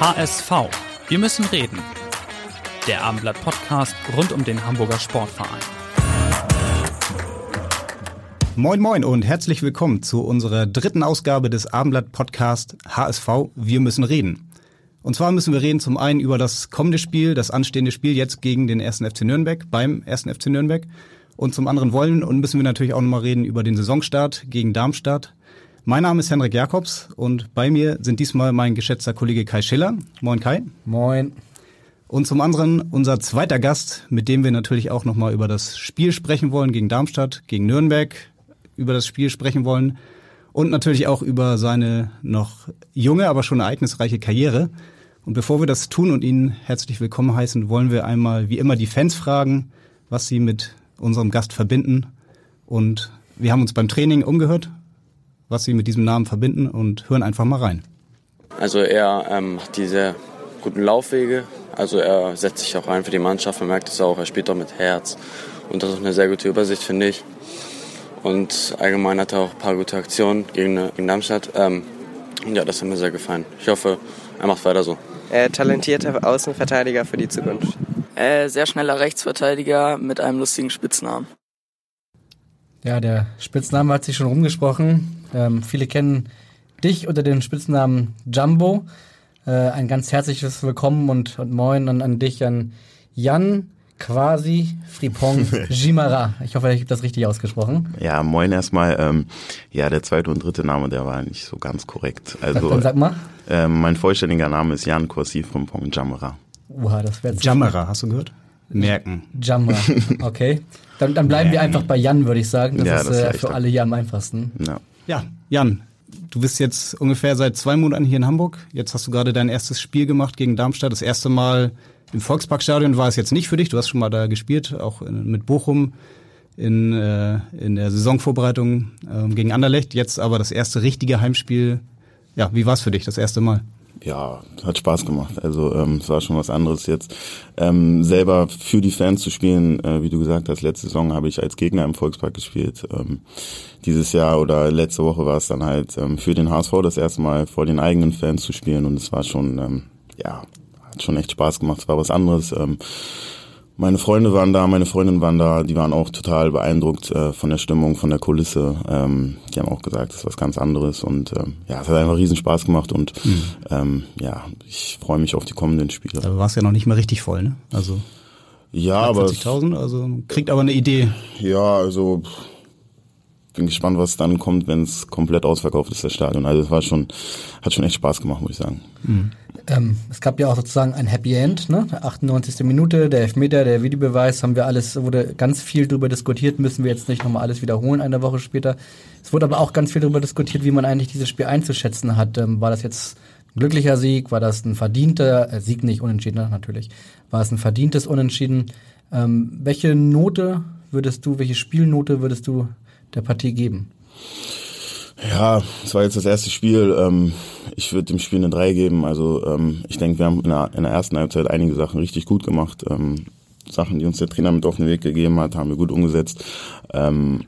HSV. Wir müssen reden. Der Abendblatt Podcast rund um den Hamburger Sportverein. Moin Moin und herzlich willkommen zu unserer dritten Ausgabe des Abendblatt Podcast HSV. Wir müssen reden. Und zwar müssen wir reden zum einen über das kommende Spiel, das anstehende Spiel jetzt gegen den ersten FC Nürnberg, beim ersten FC Nürnberg. Und zum anderen wollen und müssen wir natürlich auch nochmal reden über den Saisonstart gegen Darmstadt. Mein Name ist Henrik Jakobs und bei mir sind diesmal mein geschätzter Kollege Kai Schiller. Moin Kai. Moin. Und zum anderen unser zweiter Gast, mit dem wir natürlich auch nochmal über das Spiel sprechen wollen gegen Darmstadt, gegen Nürnberg, über das Spiel sprechen wollen und natürlich auch über seine noch junge, aber schon ereignisreiche Karriere. Und bevor wir das tun und ihn herzlich willkommen heißen, wollen wir einmal wie immer die Fans fragen, was sie mit unserem Gast verbinden. Und wir haben uns beim Training umgehört, was sie mit diesem Namen verbinden und hören einfach mal rein. Also er ähm, macht diese guten Laufwege, also er setzt sich auch ein für die Mannschaft, man merkt es auch, er spielt auch mit Herz und das ist eine sehr gute Übersicht, finde ich. Und allgemein hat er auch ein paar gute Aktionen gegen, gegen Darmstadt. Ähm, ja, das hat mir sehr gefallen. Ich hoffe, er macht weiter so. Äh, talentierter Außenverteidiger für die Zukunft. Äh, sehr schneller Rechtsverteidiger mit einem lustigen Spitznamen. Ja, der Spitzname hat sich schon rumgesprochen. Ähm, viele kennen dich unter dem Spitznamen Jumbo. Äh, ein ganz herzliches Willkommen und, und Moin an, an dich, an Jan quasi Fripong Jimara. Ich hoffe, ich habe das richtig ausgesprochen. Ja, moin erstmal. Ähm, ja, der zweite und dritte Name, der war nicht so ganz korrekt. Also, Dann sag mal. Ähm, mein vollständiger Name ist Jan Korsi Frimpong Jamara. Uha, das wäre Jamara, hast du gehört? Merken. Jamara, okay. Dann, dann bleiben wir einfach bei Jan, würde ich sagen. Das Ja, ist das äh, für alle hier am einfachsten. Ja. Ja, Jan, du bist jetzt ungefähr seit zwei Monaten hier in Hamburg. Jetzt hast du gerade dein erstes Spiel gemacht gegen Darmstadt. Das erste Mal im Volksparkstadion war es jetzt nicht für dich. Du hast schon mal da gespielt, auch mit Bochum in, äh, in der Saisonvorbereitung ähm, gegen Anderlecht. Jetzt aber das erste richtige Heimspiel. Ja, wie war es für dich, das erste Mal? Ja, hat Spaß gemacht. Also ähm, es war schon was anderes jetzt. Ähm, selber für die Fans zu spielen, äh, wie du gesagt hast, letzte Saison habe ich als Gegner im Volkspark gespielt. Ähm, dieses Jahr oder letzte Woche war es dann halt ähm, für den HSV das erste Mal vor den eigenen Fans zu spielen und es war schon, ähm, ja, hat schon echt Spaß gemacht. Es war was anderes. Ähm, meine Freunde waren da, meine Freundinnen waren da, die waren auch total beeindruckt äh, von der Stimmung, von der Kulisse. Ähm, die haben auch gesagt, das ist was ganz anderes und ähm, ja, es hat einfach riesen Spaß gemacht und ähm, ja, ich freue mich auf die kommenden Spiele. Da war es ja noch nicht mal richtig voll, ne? Also Ja, aber 40.000, also kriegt aber eine Idee. ja, also pff, bin gespannt, was dann kommt, wenn es komplett ausverkauft ist, das Stadion. Also es war schon, hat schon echt Spaß gemacht, muss ich sagen. Ähm, es gab ja auch sozusagen ein Happy End, ne? 98. Minute, der Elfmeter, der Videobeweis, haben wir alles, wurde ganz viel drüber diskutiert, müssen wir jetzt nicht nochmal alles wiederholen eine Woche später. Es wurde aber auch ganz viel darüber diskutiert, wie man eigentlich dieses Spiel einzuschätzen hat. Ähm, war das jetzt ein glücklicher Sieg? War das ein verdienter, äh, Sieg nicht unentschieden, natürlich. War es ein verdientes Unentschieden? Ähm, welche Note würdest du, welche Spielnote würdest du der Partie geben? Ja, es war jetzt das erste Spiel. Ähm, ich würde dem Spiel eine 3 geben. Also ähm, ich denke, wir haben in der, ersten Halbzeit einige Sachen richtig gut gemacht. Ähm, Sachen, die uns der Trainer mit auf den Weg gegeben hat, haben wir gut umgesetzt. Ähm,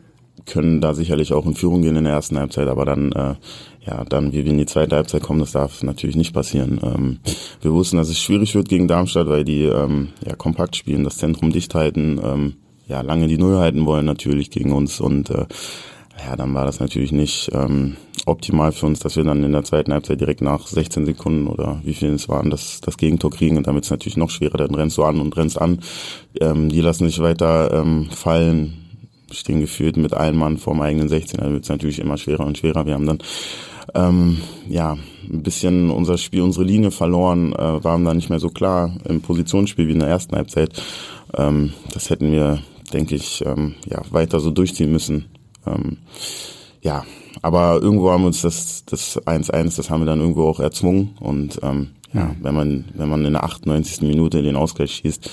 können da sicherlich auch in Führung gehen in der ersten Halbzeit, aber dann, äh, ja, dann, wie wir in die zweite Halbzeit kommen, das darf natürlich nicht passieren. Ähm, wir wussten, dass es schwierig wird gegen Darmstadt, weil die ähm, ja kompakt spielen, das Zentrum dicht halten, ähm, ja, lange die Null halten wollen natürlich gegen uns und äh, ja, dann war das natürlich nicht ähm, optimal für uns, dass wir dann in der zweiten Halbzeit direkt nach 16 Sekunden oder wie viel es waren, das, das Gegentor kriegen und damit ist natürlich noch schwerer, dann rennst du an und rennst an. Ähm, die lassen sich weiter ähm, fallen, stehen gefühlt mit einem Mann vorm eigenen 16, dann wird es natürlich immer schwerer und schwerer. Wir haben dann ähm, ja ein bisschen unser Spiel, unsere Linie verloren, äh, waren dann nicht mehr so klar im Positionsspiel wie in der ersten Halbzeit. Ähm, das hätten wir, denke ich, ähm, ja weiter so durchziehen müssen. Ähm, ja, aber irgendwo haben wir uns das das 1-1, das haben wir dann irgendwo auch erzwungen und ähm, ja, wenn man wenn man in der 98. Minute den Ausgleich schießt,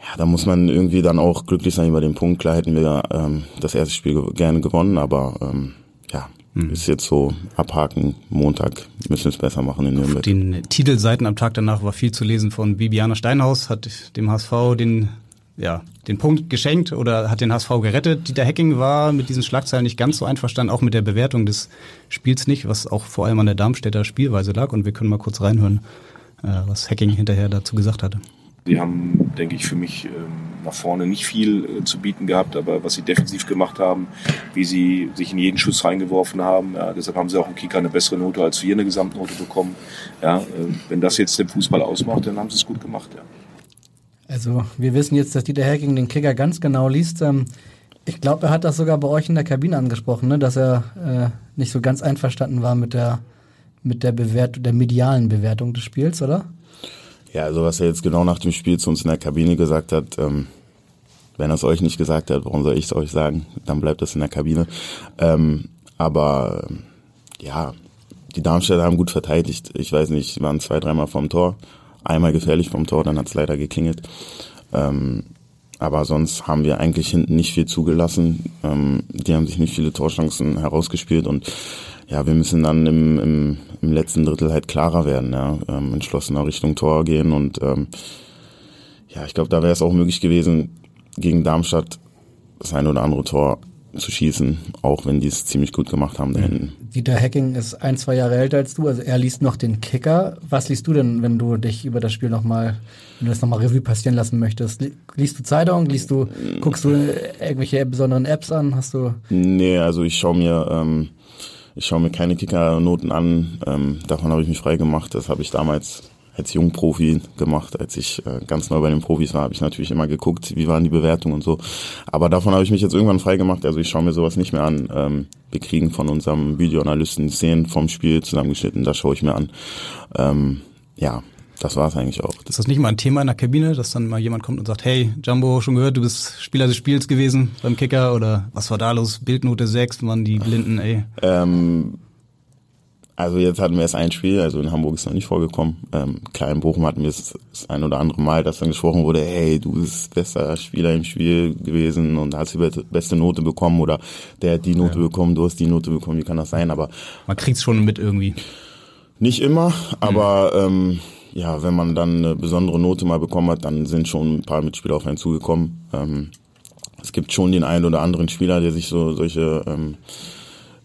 ja, da muss man irgendwie dann auch glücklich sein über den Punkt. Klar hätten wir ähm, das erste Spiel gerne gewonnen, aber ähm, ja, mhm. ist jetzt so abhaken. Montag müssen wir es besser machen in Nürnberg. Auf den Titelseiten am Tag danach war viel zu lesen von Bibiana Steinhaus, hat dem HSV den ja, den Punkt geschenkt oder hat den HSV gerettet. Dieter Hecking war mit diesen Schlagzeilen nicht ganz so einverstanden, auch mit der Bewertung des Spiels nicht, was auch vor allem an der Darmstädter Spielweise lag. Und wir können mal kurz reinhören, äh, was Hecking hinterher dazu gesagt hatte. Sie haben, denke ich, für mich ähm, nach vorne nicht viel äh, zu bieten gehabt, aber was sie defensiv gemacht haben, wie sie sich in jeden Schuss reingeworfen haben, ja, deshalb haben sie auch im Kicker eine bessere Note als wir eine Gesamtnote bekommen. Ja, äh, wenn das jetzt den Fußball ausmacht, dann haben sie es gut gemacht. Ja. Also wir wissen jetzt, dass Dieter Hacking den Kicker ganz genau liest. Ähm, ich glaube, er hat das sogar bei euch in der Kabine angesprochen, ne? dass er äh, nicht so ganz einverstanden war mit der mit der Bewertung, der medialen Bewertung des Spiels, oder? Ja, also was er jetzt genau nach dem Spiel zu uns in der Kabine gesagt hat, ähm, wenn er es euch nicht gesagt hat, warum soll ich es euch sagen? Dann bleibt das in der Kabine. Ähm, aber ja, die Darmstädter haben gut verteidigt. Ich weiß nicht, waren zwei, dreimal vom Tor einmal gefährlich vom Tor, dann hat es leider geklingelt. Ähm, aber sonst haben wir eigentlich hinten nicht viel zugelassen. Ähm, die haben sich nicht viele Torchancen herausgespielt und ja, wir müssen dann im, im, im letzten Drittel halt klarer werden, ja, ähm, entschlossener Richtung Tor gehen und ähm, ja, ich glaube, da wäre es auch möglich gewesen, gegen Darmstadt das ein oder andere Tor zu schießen, auch wenn die es ziemlich gut gemacht haben da hinten. Dieter Hacking ist ein, zwei Jahre älter als du, also er liest noch den Kicker. Was liest du denn, wenn du dich über das Spiel nochmal, wenn du das nochmal Revue passieren lassen möchtest? Liest du Zeitung? Liest du, guckst du irgendwelche besonderen Apps an? Hast du? Nee, also ich schaue mir, ähm, ich schaue mir keine Kickernoten an. Ähm, davon habe ich mich frei gemacht. Das habe ich damals als Jungprofi gemacht. Als ich äh, ganz neu bei den Profis war, habe ich natürlich immer geguckt, wie waren die Bewertungen und so. Aber davon habe ich mich jetzt irgendwann frei gemacht. Also ich schaue mir sowas nicht mehr an. Ähm, wir kriegen von unserem Videoanalysten Szenen vom Spiel zusammengeschnitten, das schaue ich mir an. Ähm, ja, das war es eigentlich auch. Ist das nicht mal ein Thema in der Kabine, dass dann mal jemand kommt und sagt, hey, Jumbo, schon gehört, du bist Spieler des Spiels gewesen beim Kicker oder was war da los? Bildnote 6, waren die Blinden, ey. Ähm, also jetzt hatten wir erst ein Spiel, also in Hamburg ist noch nicht vorgekommen. Ähm, klar, in Bochum hatten wir es das ein oder andere Mal, dass dann gesprochen wurde, hey, du bist bester Spieler im Spiel gewesen und hast die beste Note bekommen oder der hat die Note ja. bekommen, du hast die Note bekommen, wie kann das sein? Aber man kriegt's schon mit irgendwie. Nicht immer, aber mhm. ähm, ja, wenn man dann eine besondere Note mal bekommen hat, dann sind schon ein paar Mitspieler auf einen zugekommen. Ähm, es gibt schon den einen oder anderen Spieler, der sich so solche ähm,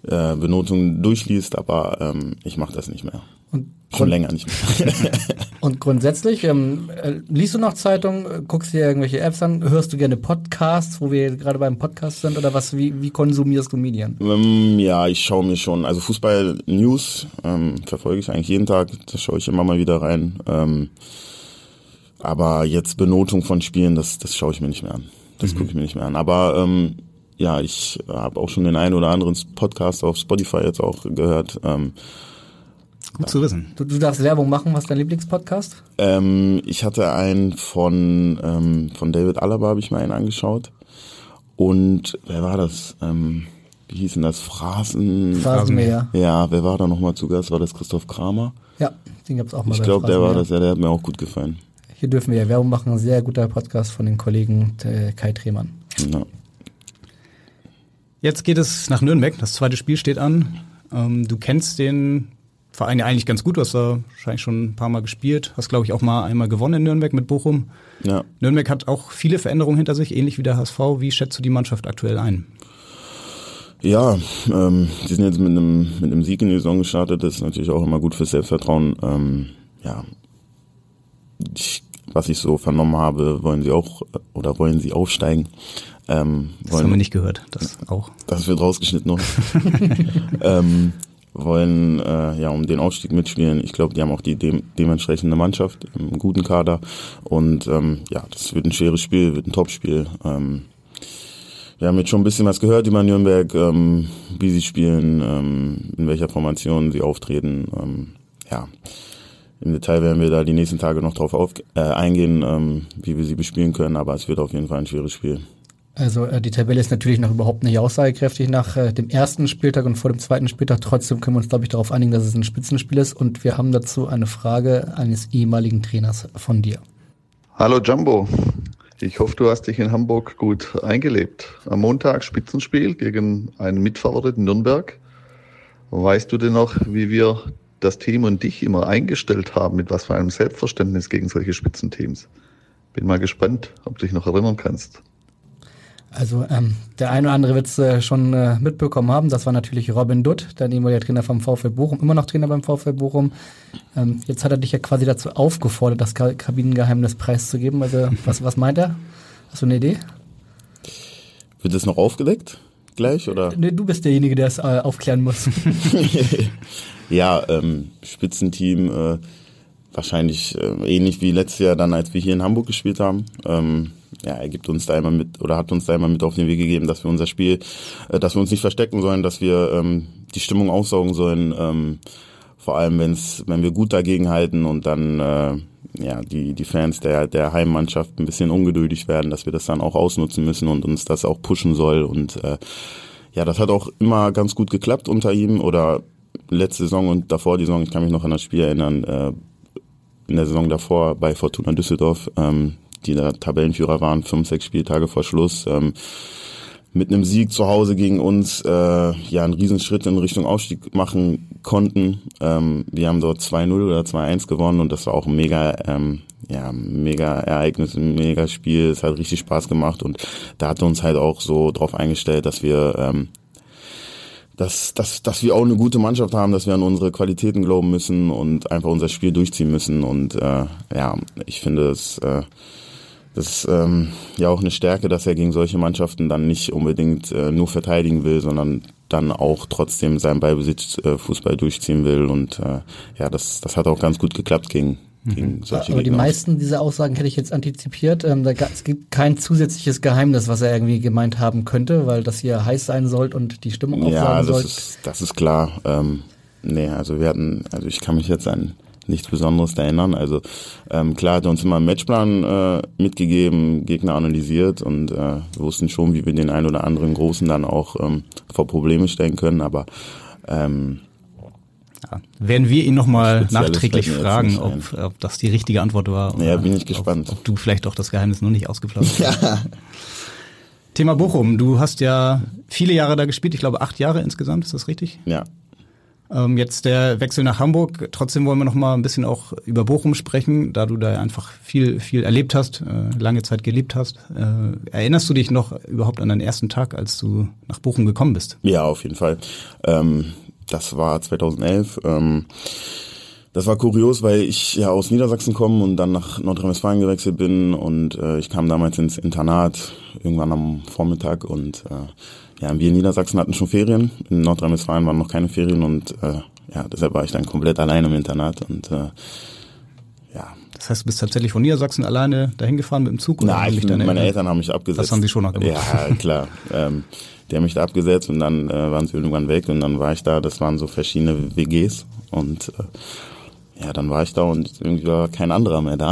äh, Benotungen durchliest, aber ähm, ich mache das nicht mehr. Und Schon länger nicht mehr. und grundsätzlich, ähm, äh, liest du noch Zeitungen, guckst dir irgendwelche Apps an, hörst du gerne Podcasts, wo wir gerade beim Podcast sind oder was, wie, wie konsumierst du Medien? Ähm, ja, ich schaue mir schon, also Fußball-News ähm, verfolge ich eigentlich jeden Tag, da schaue ich immer mal wieder rein. Ähm, aber jetzt Benotung von Spielen, das, das schaue ich mir nicht mehr an. Das mhm. gucke ich mir nicht mehr an. Aber ähm, ja, ich habe auch schon den einen oder anderen Podcast auf Spotify jetzt auch gehört. Ähm, Gut zu wissen. Du, du darfst Werbung machen, was ist dein Lieblingspodcast? Ähm, ich hatte einen von, ähm, von David Alaba, habe ich mir einen angeschaut. Und wer war das? Ähm, wie hieß denn das? Phrasen. Phrasenmäher. Ja, wer war da nochmal zu Gast? War das Christoph Kramer? Ja, den gab's auch mal. Ich glaube, der war das, ja, der hat mir auch gut gefallen. Hier dürfen wir ja Werbung machen. Ein sehr guter Podcast von den Kollegen äh, Kai Tremann. Ja. Jetzt geht es nach Nürnberg. Das zweite Spiel steht an. Ähm, du kennst den Verein ja eigentlich ganz gut. Du hast da wahrscheinlich schon ein paar Mal gespielt. Hast, glaube ich, auch mal einmal gewonnen in Nürnberg mit Bochum. Ja. Nürnberg hat auch viele Veränderungen hinter sich, ähnlich wie der HSV. Wie schätzt du die Mannschaft aktuell ein? Ja, ähm, die sind jetzt mit einem, mit einem Sieg in die Saison gestartet. Das ist natürlich auch immer gut fürs Selbstvertrauen. Ähm, ja, ich, was ich so vernommen habe, wollen sie auch oder wollen sie aufsteigen. Ähm, das wollen, haben wir nicht gehört, das auch. Das wird rausgeschnitten noch. ähm, wollen äh, ja um den Aufstieg mitspielen. Ich glaube, die haben auch die de dementsprechende Mannschaft, einen guten Kader und ähm, ja, das wird ein schweres Spiel, wird ein Topspiel. Ähm, wir haben jetzt schon ein bisschen was gehört über Nürnberg, ähm, wie sie spielen, ähm, in welcher Formation sie auftreten. Ähm, ja, im Detail werden wir da die nächsten Tage noch drauf auf, äh, eingehen, ähm, wie wir sie bespielen können, aber es wird auf jeden Fall ein schweres Spiel. Also äh, die Tabelle ist natürlich noch überhaupt nicht aussagekräftig nach äh, dem ersten Spieltag und vor dem zweiten Spieltag. Trotzdem können wir uns, glaube ich, darauf einigen, dass es ein Spitzenspiel ist. Und wir haben dazu eine Frage eines ehemaligen Trainers von dir. Hallo Jumbo. Ich hoffe, du hast dich in Hamburg gut eingelebt. Am Montag Spitzenspiel gegen einen Mitfavoriten Nürnberg. Weißt du denn noch, wie wir das Team und dich immer eingestellt haben, mit was für einem Selbstverständnis gegen solche Spitzenteams? Bin mal gespannt, ob du dich noch erinnern kannst. Also ähm, der eine oder andere wird es äh, schon äh, mitbekommen haben. Das war natürlich Robin Dutt, der ehemalige Trainer vom VfL Bochum, immer noch Trainer beim VfL Bochum. Ähm, jetzt hat er dich ja quasi dazu aufgefordert, das Kabinengeheimnis preiszugeben. Also was, was meint er? Hast du eine Idee? Wird das noch aufgedeckt gleich oder? Nee, du bist derjenige, der es äh, aufklären muss. ja, ähm, Spitzenteam, äh, wahrscheinlich äh, ähnlich wie letztes Jahr dann, als wir hier in Hamburg gespielt haben. Ja, er gibt uns da immer mit oder hat uns da immer mit auf den Weg gegeben, dass wir unser Spiel, äh, dass wir uns nicht verstecken sollen, dass wir ähm, die Stimmung aussaugen sollen. Ähm, vor allem, wenn's, wenn wir gut dagegen halten und dann äh, ja die die Fans der der Heimmannschaft ein bisschen ungeduldig werden, dass wir das dann auch ausnutzen müssen und uns das auch pushen soll und äh, ja, das hat auch immer ganz gut geklappt unter ihm oder letzte Saison und davor die Saison. Ich kann mich noch an das Spiel erinnern. Äh, in der Saison davor bei Fortuna Düsseldorf. Ähm, die da Tabellenführer waren, fünf, sechs Spieltage vor Schluss. Ähm, mit einem Sieg zu Hause gegen uns äh, ja einen Riesenschritt in Richtung Aufstieg machen konnten. Ähm, wir haben dort 2-0 oder 2-1 gewonnen und das war auch ein mega, ähm, ja, mega Ereignis, ein mega Spiel. Es hat richtig Spaß gemacht und da hat uns halt auch so drauf eingestellt, dass wir ähm, dass, dass, dass wir auch eine gute Mannschaft haben, dass wir an unsere Qualitäten glauben müssen und einfach unser Spiel durchziehen müssen. Und äh, ja, ich finde es äh, das ist ähm, ja auch eine Stärke, dass er gegen solche Mannschaften dann nicht unbedingt äh, nur verteidigen will, sondern dann auch trotzdem seinen Ballbesitz äh, Fußball durchziehen will. Und äh, ja, das, das hat auch ganz gut geklappt gegen, mhm. gegen solche Aber Gegner. die meisten dieser Aussagen hätte ich jetzt antizipiert. Ähm, da, es gibt kein zusätzliches Geheimnis, was er irgendwie gemeint haben könnte, weil das hier heiß sein soll und die Stimmung aufsaugen ja, das soll. Ist, das ist klar. Ähm, nee, also wir hatten, also ich kann mich jetzt an nichts Besonderes da erinnern. Also ähm, klar hat er uns immer einen Matchplan äh, mitgegeben, Gegner analysiert und äh, wir wussten schon, wie wir den einen oder anderen Großen dann auch ähm, vor Probleme stellen können. Aber ähm, ja. Werden wir ihn nochmal nachträglich fragen, ob, ob das die richtige Antwort war. Ja, bin ich gespannt. Ob, ob du vielleicht auch das Geheimnis noch nicht ausgeplaudert hast. ja. Thema Bochum. Du hast ja viele Jahre da gespielt. Ich glaube, acht Jahre insgesamt. Ist das richtig? Ja. Ähm, jetzt der Wechsel nach Hamburg. Trotzdem wollen wir noch mal ein bisschen auch über Bochum sprechen, da du da einfach viel, viel erlebt hast, äh, lange Zeit gelebt hast. Äh, erinnerst du dich noch überhaupt an deinen ersten Tag, als du nach Bochum gekommen bist? Ja, auf jeden Fall. Ähm, das war 2011. Ähm, das war kurios, weil ich ja aus Niedersachsen komme und dann nach Nordrhein-Westfalen gewechselt bin und äh, ich kam damals ins Internat irgendwann am Vormittag und äh, ja, wir in Niedersachsen hatten schon Ferien, in Nordrhein-Westfalen waren noch keine Ferien und äh, ja, deshalb war ich dann komplett alleine im Internat und äh, ja. Das heißt, du bist tatsächlich von Niedersachsen alleine dahin gefahren mit dem Zug? Oder Nein, ich, meine Eltern? Eltern haben mich abgesetzt. Das haben sie schon noch gemacht. Ja, klar. ähm, die haben mich da abgesetzt und dann äh, waren sie irgendwann weg und dann war ich da, das waren so verschiedene WGs und äh, ja, dann war ich da und irgendwie war kein anderer mehr da.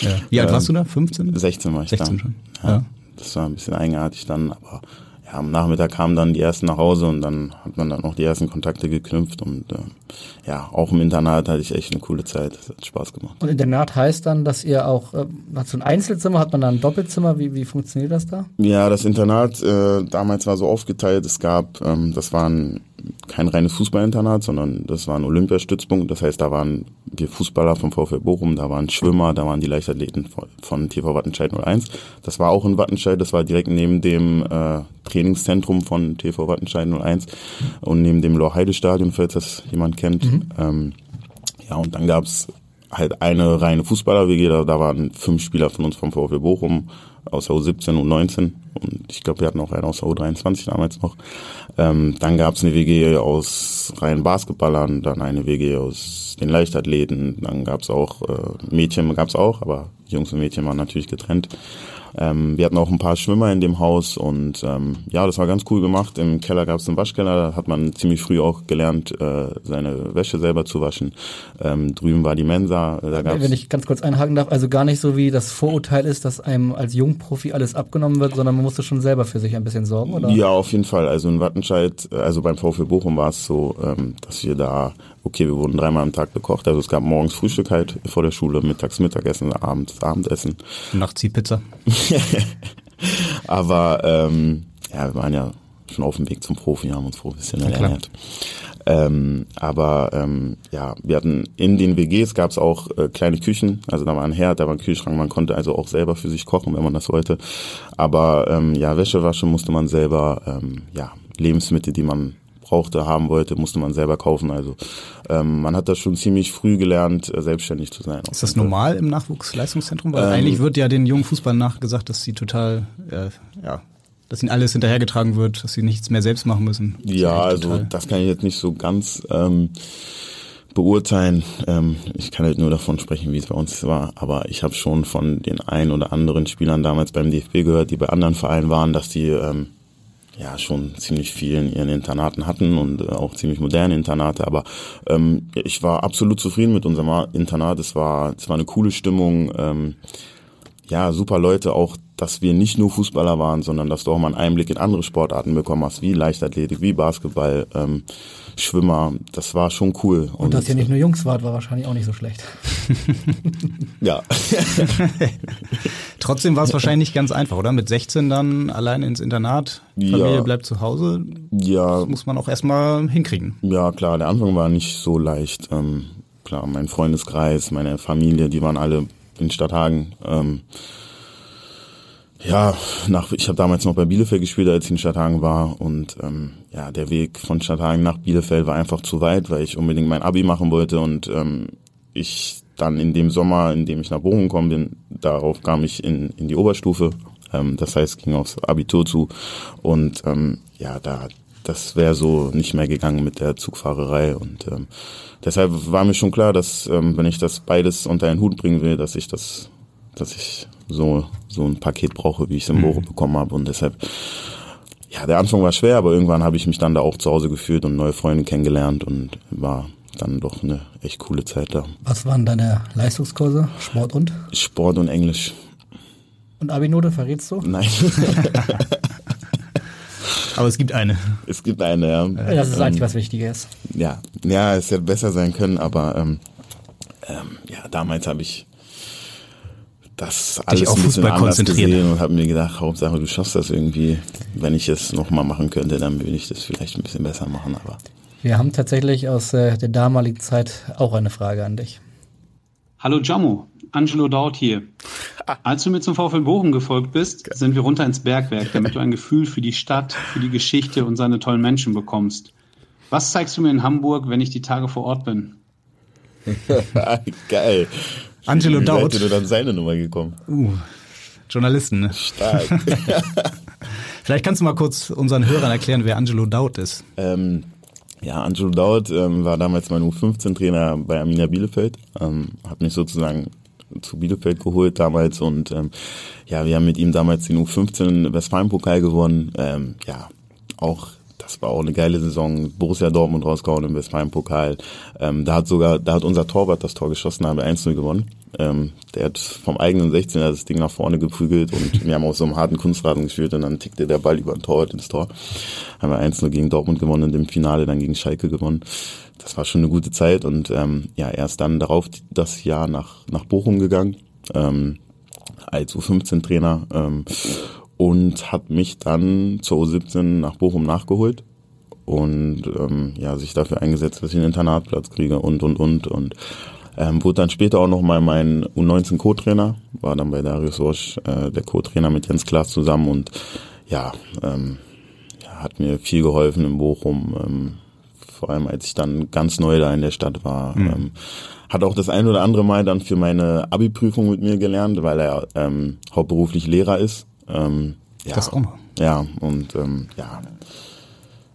ja. Wie alt warst du da? 15? 16 war ich 16 da. schon. Ja. ja das war ein bisschen eigenartig dann, aber ja, am Nachmittag kamen dann die ersten nach Hause und dann hat man dann noch die ersten Kontakte geknüpft und äh, ja, auch im Internat hatte ich echt eine coole Zeit. Das hat Spaß gemacht. Und Internat heißt dann, dass ihr auch, äh, hat so ein Einzelzimmer, hat man da ein Doppelzimmer? Wie, wie funktioniert das da? Ja, das Internat äh, damals war so aufgeteilt, es gab, ähm, das waren kein reines Fußballinternat, sondern das war ein Olympiastützpunkt. Das heißt, da waren wir Fußballer vom VfL Bochum, da waren Schwimmer, da waren die Leichtathleten von, von TV Wattenscheid 01. Das war auch in Wattenscheid, das war direkt neben dem äh, Trainingszentrum von TV Wattenscheid 01 und neben dem Lorheide-Stadion, falls das jemand kennt. Mhm. Ähm, ja, und dann gab's halt eine reine Fußballer-WG, da, da waren fünf Spieler von uns vom VfL Bochum aus der U17 und 19 und ich glaube, wir hatten auch einen aus der U23 damals noch. Ähm, dann gab es eine WG aus reinen Basketballern, dann eine WG aus den Leichtathleten, dann gab es auch äh, Mädchen, gab es auch, aber Jungs und Mädchen waren natürlich getrennt. Ähm, wir hatten auch ein paar Schwimmer in dem Haus und ähm, ja, das war ganz cool gemacht. Im Keller gab es einen Waschkeller, da hat man ziemlich früh auch gelernt, äh, seine Wäsche selber zu waschen. Ähm, drüben war die Mensa. Da gab's Wenn ich ganz kurz einhaken darf, also gar nicht so wie das Vorurteil ist, dass einem als Jungprofi alles abgenommen wird, sondern man musste schon selber für sich ein bisschen sorgen, oder? Ja, auf jeden Fall. Also in Wattenscheid, äh, also beim VfL Bochum war es so, ähm, dass wir da, okay, wir wurden dreimal am Tag bekocht. Also es gab morgens Frühstück halt vor der Schule, mittags Mittagessen, abends Abendessen. Nachts die Pizza. Aber ähm, ja, wir waren ja schon auf dem Weg zum Profi, haben uns professionell Ja, ernährt. Ähm, aber ähm, ja, wir hatten in den WGs gab es auch äh, kleine Küchen, also da war ein Herd, da war ein Kühlschrank, man konnte also auch selber für sich kochen, wenn man das wollte. Aber ähm, ja, Wäsche waschen musste man selber, ähm, ja, Lebensmittel, die man brauchte, haben wollte, musste man selber kaufen. Also ähm, man hat das schon ziemlich früh gelernt, äh, selbstständig zu sein. Ist das normal im Nachwuchsleistungszentrum? Weil Ähm, eigentlich wird ja den jungen Fußballern nachgesagt, dass sie total, äh, ja, dass ihnen alles hinterhergetragen wird, dass sie nichts mehr selbst machen müssen. Das Ja, also das kann ich jetzt nicht so ganz ähm, beurteilen. Ähm, ich kann halt nur davon sprechen, wie es bei uns war. Aber ich habe schon von den ein oder anderen Spielern damals beim DFB gehört, die bei anderen Vereinen waren, dass die ähm, ja schon ziemlich viel in ihren Internaten hatten und äh, auch ziemlich moderne Internate. Aber ähm, ich war absolut zufrieden mit unserem Internat. Es war, es war eine coole Stimmung. Ähm, ja, super Leute, auch, dass wir nicht nur Fußballer waren, sondern dass du auch mal einen Einblick in andere Sportarten bekommen hast, wie Leichtathletik, wie Basketball, ähm, Schwimmer. Das war schon cool. Und dass ihr nicht nur Jungs wart, war wahrscheinlich auch nicht so schlecht. ja. Trotzdem war es wahrscheinlich nicht ganz einfach, oder? Mit 16 dann allein ins Internat, Familie Ja. bleibt zu Hause. Ja. Das muss man auch erstmal hinkriegen. Ja, klar, der Anfang war nicht so leicht. Ähm, klar, mein Freundeskreis, meine Familie, die waren alle in Stadthagen. Ähm, ja, nach, ich habe damals noch bei Bielefeld gespielt, als ich in Stadthagen war. Und ähm, ja, der Weg von Stadthagen nach Bielefeld war einfach zu weit, weil ich unbedingt mein Abi machen wollte. Und ähm, ich dann in dem Sommer, in dem ich nach Bochum gekommen bin, darauf kam ich in, in die Oberstufe. Ähm, das heißt, ging aufs Abitur zu. Und ähm, ja, da das wäre so nicht mehr gegangen mit der Zugfahrerei. Und ähm, deshalb war mir schon klar, dass ähm, wenn ich das beides unter einen Hut bringen will, dass ich das, dass ich so so ein Paket brauche, wie ich es im Bochum bekommen habe. Und deshalb, ja, der Anfang war schwer, aber irgendwann habe ich mich dann da auch zu Hause gefühlt und neue Freunde kennengelernt und war dann doch eine echt coole Zeit da. Was waren deine Leistungskurse? Sport und? Sport und Englisch. Und Abi-Note, verrätst du? Nein. Aber es gibt eine. Es gibt eine, ja. Das ist eigentlich Ähm, was Wichtiges. Ja, ja, es hätte besser sein können, aber ähm, ähm, ja, damals habe ich das alles auf ein bisschen Fußball anders konzentriert. gesehen und habe mir gedacht, Hauptsache du schaffst das irgendwie. Wenn ich es nochmal machen könnte, dann würde ich das vielleicht ein bisschen besser machen, aber Wir haben tatsächlich aus äh, der damaligen Zeit auch eine Frage an dich. Hallo Jammo, Angelo Daut hier. Als du mir zum VfL Bochum gefolgt bist, sind wir runter ins Bergwerk, damit du ein Gefühl für die Stadt, für die Geschichte und seine tollen Menschen bekommst. Was zeigst du mir in Hamburg, wenn ich die Tage vor Ort bin? geil. Angelo Wie Daut. seid ihr dann seine Nummer gekommen? Uh, Journalisten, ne? Stark. Vielleicht kannst du mal kurz unseren Hörern erklären, wer Angelo Daut ist. Ähm, ja, Angelo Daut ähm, war damals mein U15-Trainer bei Arminia Bielefeld, ähm, hat mich sozusagen zu Bielefeld geholt damals und ähm, ja, wir haben mit ihm damals den U15 Westfalen-Pokal gewonnen. Ähm, ja, auch das war auch eine geile Saison. Borussia Dortmund rausgehauen im Westfalen-Pokal. Ähm, da hat sogar, da hat unser Torwart das Tor geschossen, haben wir 1-0 gewonnen. Ähm, der hat vom eigenen 16er das Ding nach vorne geprügelt und wir haben auf so einem harten Kunstrasen gespielt und dann tickte der Ball über den Torwart ins Tor. Haben wir 1-0 gegen Dortmund gewonnen und im Finale dann gegen Schalke gewonnen. Das war schon eine gute Zeit und ähm, ja, erst dann darauf das Jahr nach, nach Bochum gegangen. Ähm, als U15-Trainer ähm, und hat mich dann zur U17 nach Bochum nachgeholt und ähm, ja sich dafür eingesetzt, dass ich einen Internatplatz kriege und und und und ähm, wurde dann später auch noch mal mein U19 Co-Trainer, war dann bei Darius Wosch äh, der Co-Trainer mit Jens Klaas zusammen und ja, ähm, ja hat mir viel geholfen in Bochum, ähm, vor allem als ich dann ganz neu da in der Stadt war. Mhm. Ähm, hat auch das ein oder andere Mal dann für meine Abi-Prüfung mit mir gelernt, weil er ähm, hauptberuflich Lehrer ist. Ähm, ja, Das auch noch. Ja, und ähm, ja,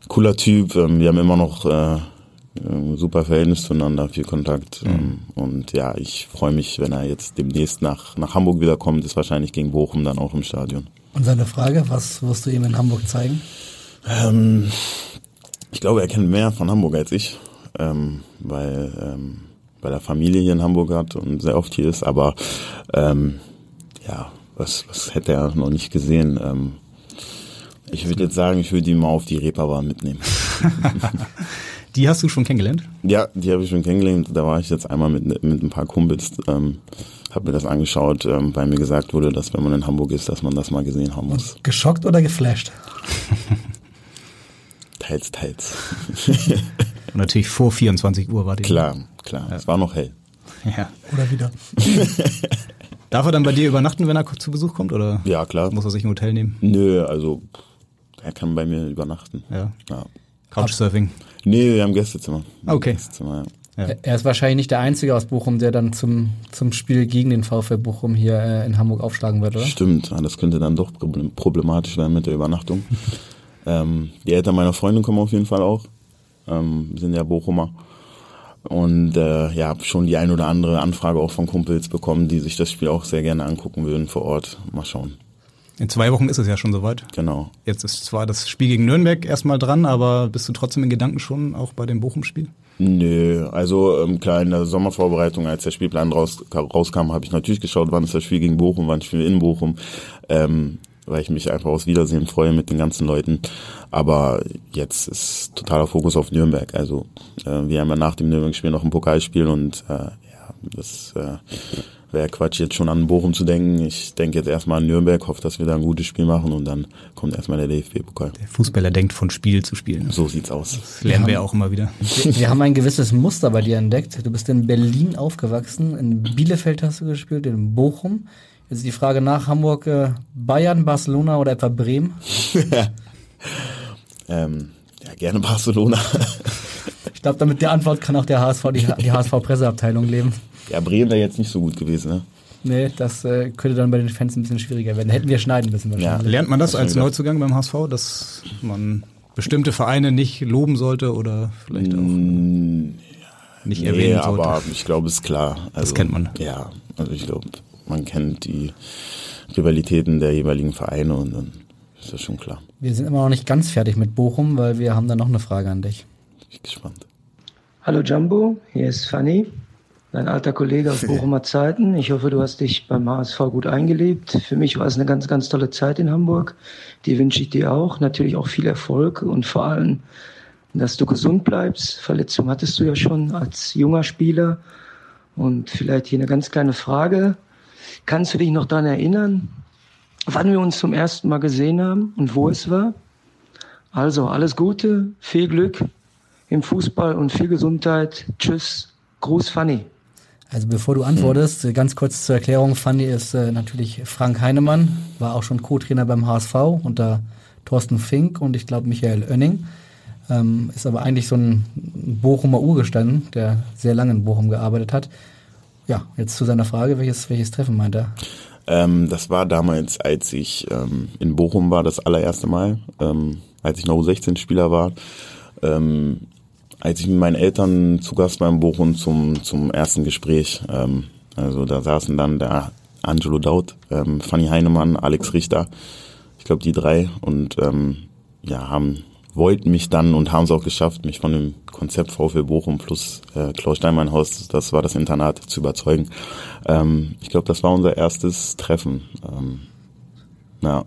cooler Typ. Ähm, wir haben immer noch äh, äh, super Verhältnis zueinander, viel Kontakt. Mhm. Ähm, und ja, ich freue mich, wenn er jetzt demnächst nach, nach Hamburg wiederkommt, ist wahrscheinlich gegen Bochum dann auch im Stadion. Und seine Frage, was wirst du ihm in Hamburg zeigen? Ähm, ich glaube, er kennt mehr von Hamburg als ich, ähm, weil, ähm, weil er Familie hier in Hamburg hat und sehr oft hier ist. Aber ähm, ja, was, was hätte er noch nicht gesehen? Ähm, ich würde jetzt sagen, ich würde ihn mal auf die Reeperbahn mitnehmen. Die hast du schon kennengelernt? Ja, die habe ich schon kennengelernt. Da war ich jetzt einmal mit, mit ein paar Kumpels, ähm, habe mir das angeschaut, ähm, weil mir gesagt wurde, dass wenn man in Hamburg ist, dass man das mal gesehen haben muss. Geschockt oder geflasht? Teils, teils. Und natürlich vor 24 Uhr war die. Klar, klar. Es war noch hell. Ja. Oder wieder? Darf er dann bei dir übernachten, wenn er zu Besuch kommt? Oder Ja, klar. muss er sich ein Hotel nehmen? Nö, also er kann bei mir übernachten. Ja. Ja. Couchsurfing. Nee, wir haben Gästezimmer. Okay. Gästezimmer, ja. Ja. Er ist wahrscheinlich nicht der Einzige aus Bochum, der dann zum, zum Spiel gegen den VfL Bochum hier äh, in Hamburg aufschlagen wird, oder? Stimmt, das könnte dann doch problem- problematisch werden mit der Übernachtung. ähm, die Eltern meiner Freundin kommen auf jeden Fall auch, ähm, sind ja Bochumer. Und äh, ja, hab schon die ein oder andere Anfrage auch von Kumpels bekommen, die sich das Spiel auch sehr gerne angucken würden vor Ort. Mal schauen. In zwei Wochen ist es ja schon soweit. Genau. Jetzt ist zwar das Spiel gegen Nürnberg erstmal dran, aber bist du trotzdem in Gedanken schon auch bei dem Bochum-Spiel? Nö, also ähm, klar, in der Sommervorbereitung, als der Spielplan raus, rauskam, habe ich natürlich geschaut, wann ist das Spiel gegen Bochum, wann spielen wir in Bochum, ähm, weil ich mich einfach aufs Wiedersehen freue mit den ganzen Leuten. Aber jetzt ist totaler Fokus auf Nürnberg. Also äh, wir haben ja nach dem Nürnberg-Spiel noch ein Pokalspiel und äh, ja, das äh, wäre Quatsch, jetzt schon an Bochum zu denken. Ich denke jetzt erstmal an Nürnberg, hoffe, dass wir da ein gutes Spiel machen und dann kommt erstmal der DFB-Pokal. Der Fußballer denkt von Spiel zu Spiel. ne? So sieht's aus. Das lernen wir ja auch immer wieder. Wir, wir haben ein gewisses Muster bei dir entdeckt. Du bist in Berlin aufgewachsen, in Bielefeld hast du gespielt, in Bochum. Jetzt die Frage nach Hamburg, äh, Bayern, Barcelona oder etwa Bremen? Ähm, ja, gerne Barcelona. Ich glaube, damit der Antwort kann auch der HSV, die, die HSV-Presseabteilung leben. ja, Bremen wäre jetzt nicht so gut gewesen, ne? Nee, das äh, könnte dann bei den Fans ein bisschen schwieriger werden. Hätten wir schneiden müssen wahrscheinlich. Lernt man das als? Neuzugang beim HSV, dass man bestimmte Vereine nicht loben sollte oder vielleicht auch nicht nee, erwähnen sollte? aber ich glaube, es ist klar. Also, kennt man. Ja, also ich glaube, man kennt die Rivalitäten der jeweiligen Vereine und dann ist das schon klar. Wir sind immer noch nicht ganz fertig mit Bochum, weil wir haben da noch eine Frage an dich. Ich bin gespannt. Hallo Jumbo, hier ist Fanny, dein alter Kollege aus Bochumer Zeiten. Ich hoffe, du hast dich beim HSV gut eingelebt. Für mich war es eine ganz, ganz tolle Zeit in Hamburg. Die wünsche ich dir auch. Natürlich auch viel Erfolg und vor allem, dass du gesund bleibst. Verletzung hattest du ja schon als junger Spieler. Und vielleicht hier eine ganz kleine Frage. Kannst du dich noch daran erinnern, wann wir uns zum ersten Mal gesehen haben und wo es war? Also alles Gute, viel Glück im Fußball und viel Gesundheit. Tschüss. Gruß Fanny. Also bevor du antwortest, äh, ganz kurz zur Erklärung, Fanny ist äh, natürlich Frank Heinemann, war auch schon Co-Trainer beim HSV unter Thorsten Fink und ich glaube Michael Oenning. Ähm, ist aber eigentlich so ein Bochumer Urgestein, der sehr lange in Bochum gearbeitet hat. Ja, jetzt zu seiner Frage, welches, welches Treffen meint er? Ähm, das war damals, als ich ähm, in Bochum war, das allererste Mal, ähm, als ich noch U16-Spieler war. Ähm, als ich mit meinen Eltern zu Gast war in Bochum zum, zum ersten Gespräch. Ähm, also da saßen dann der Angelo Daut, ähm, Fanny Heinemann, Alex Richter, ich glaube die drei und ja, haben wollten mich dann und haben es auch geschafft, mich von dem Konzept VfL Bochum plus äh, Klaus Steinmann Haus, das war das Internat, zu überzeugen. Ähm, ich glaube, das war unser erstes Treffen. Ähm, ja.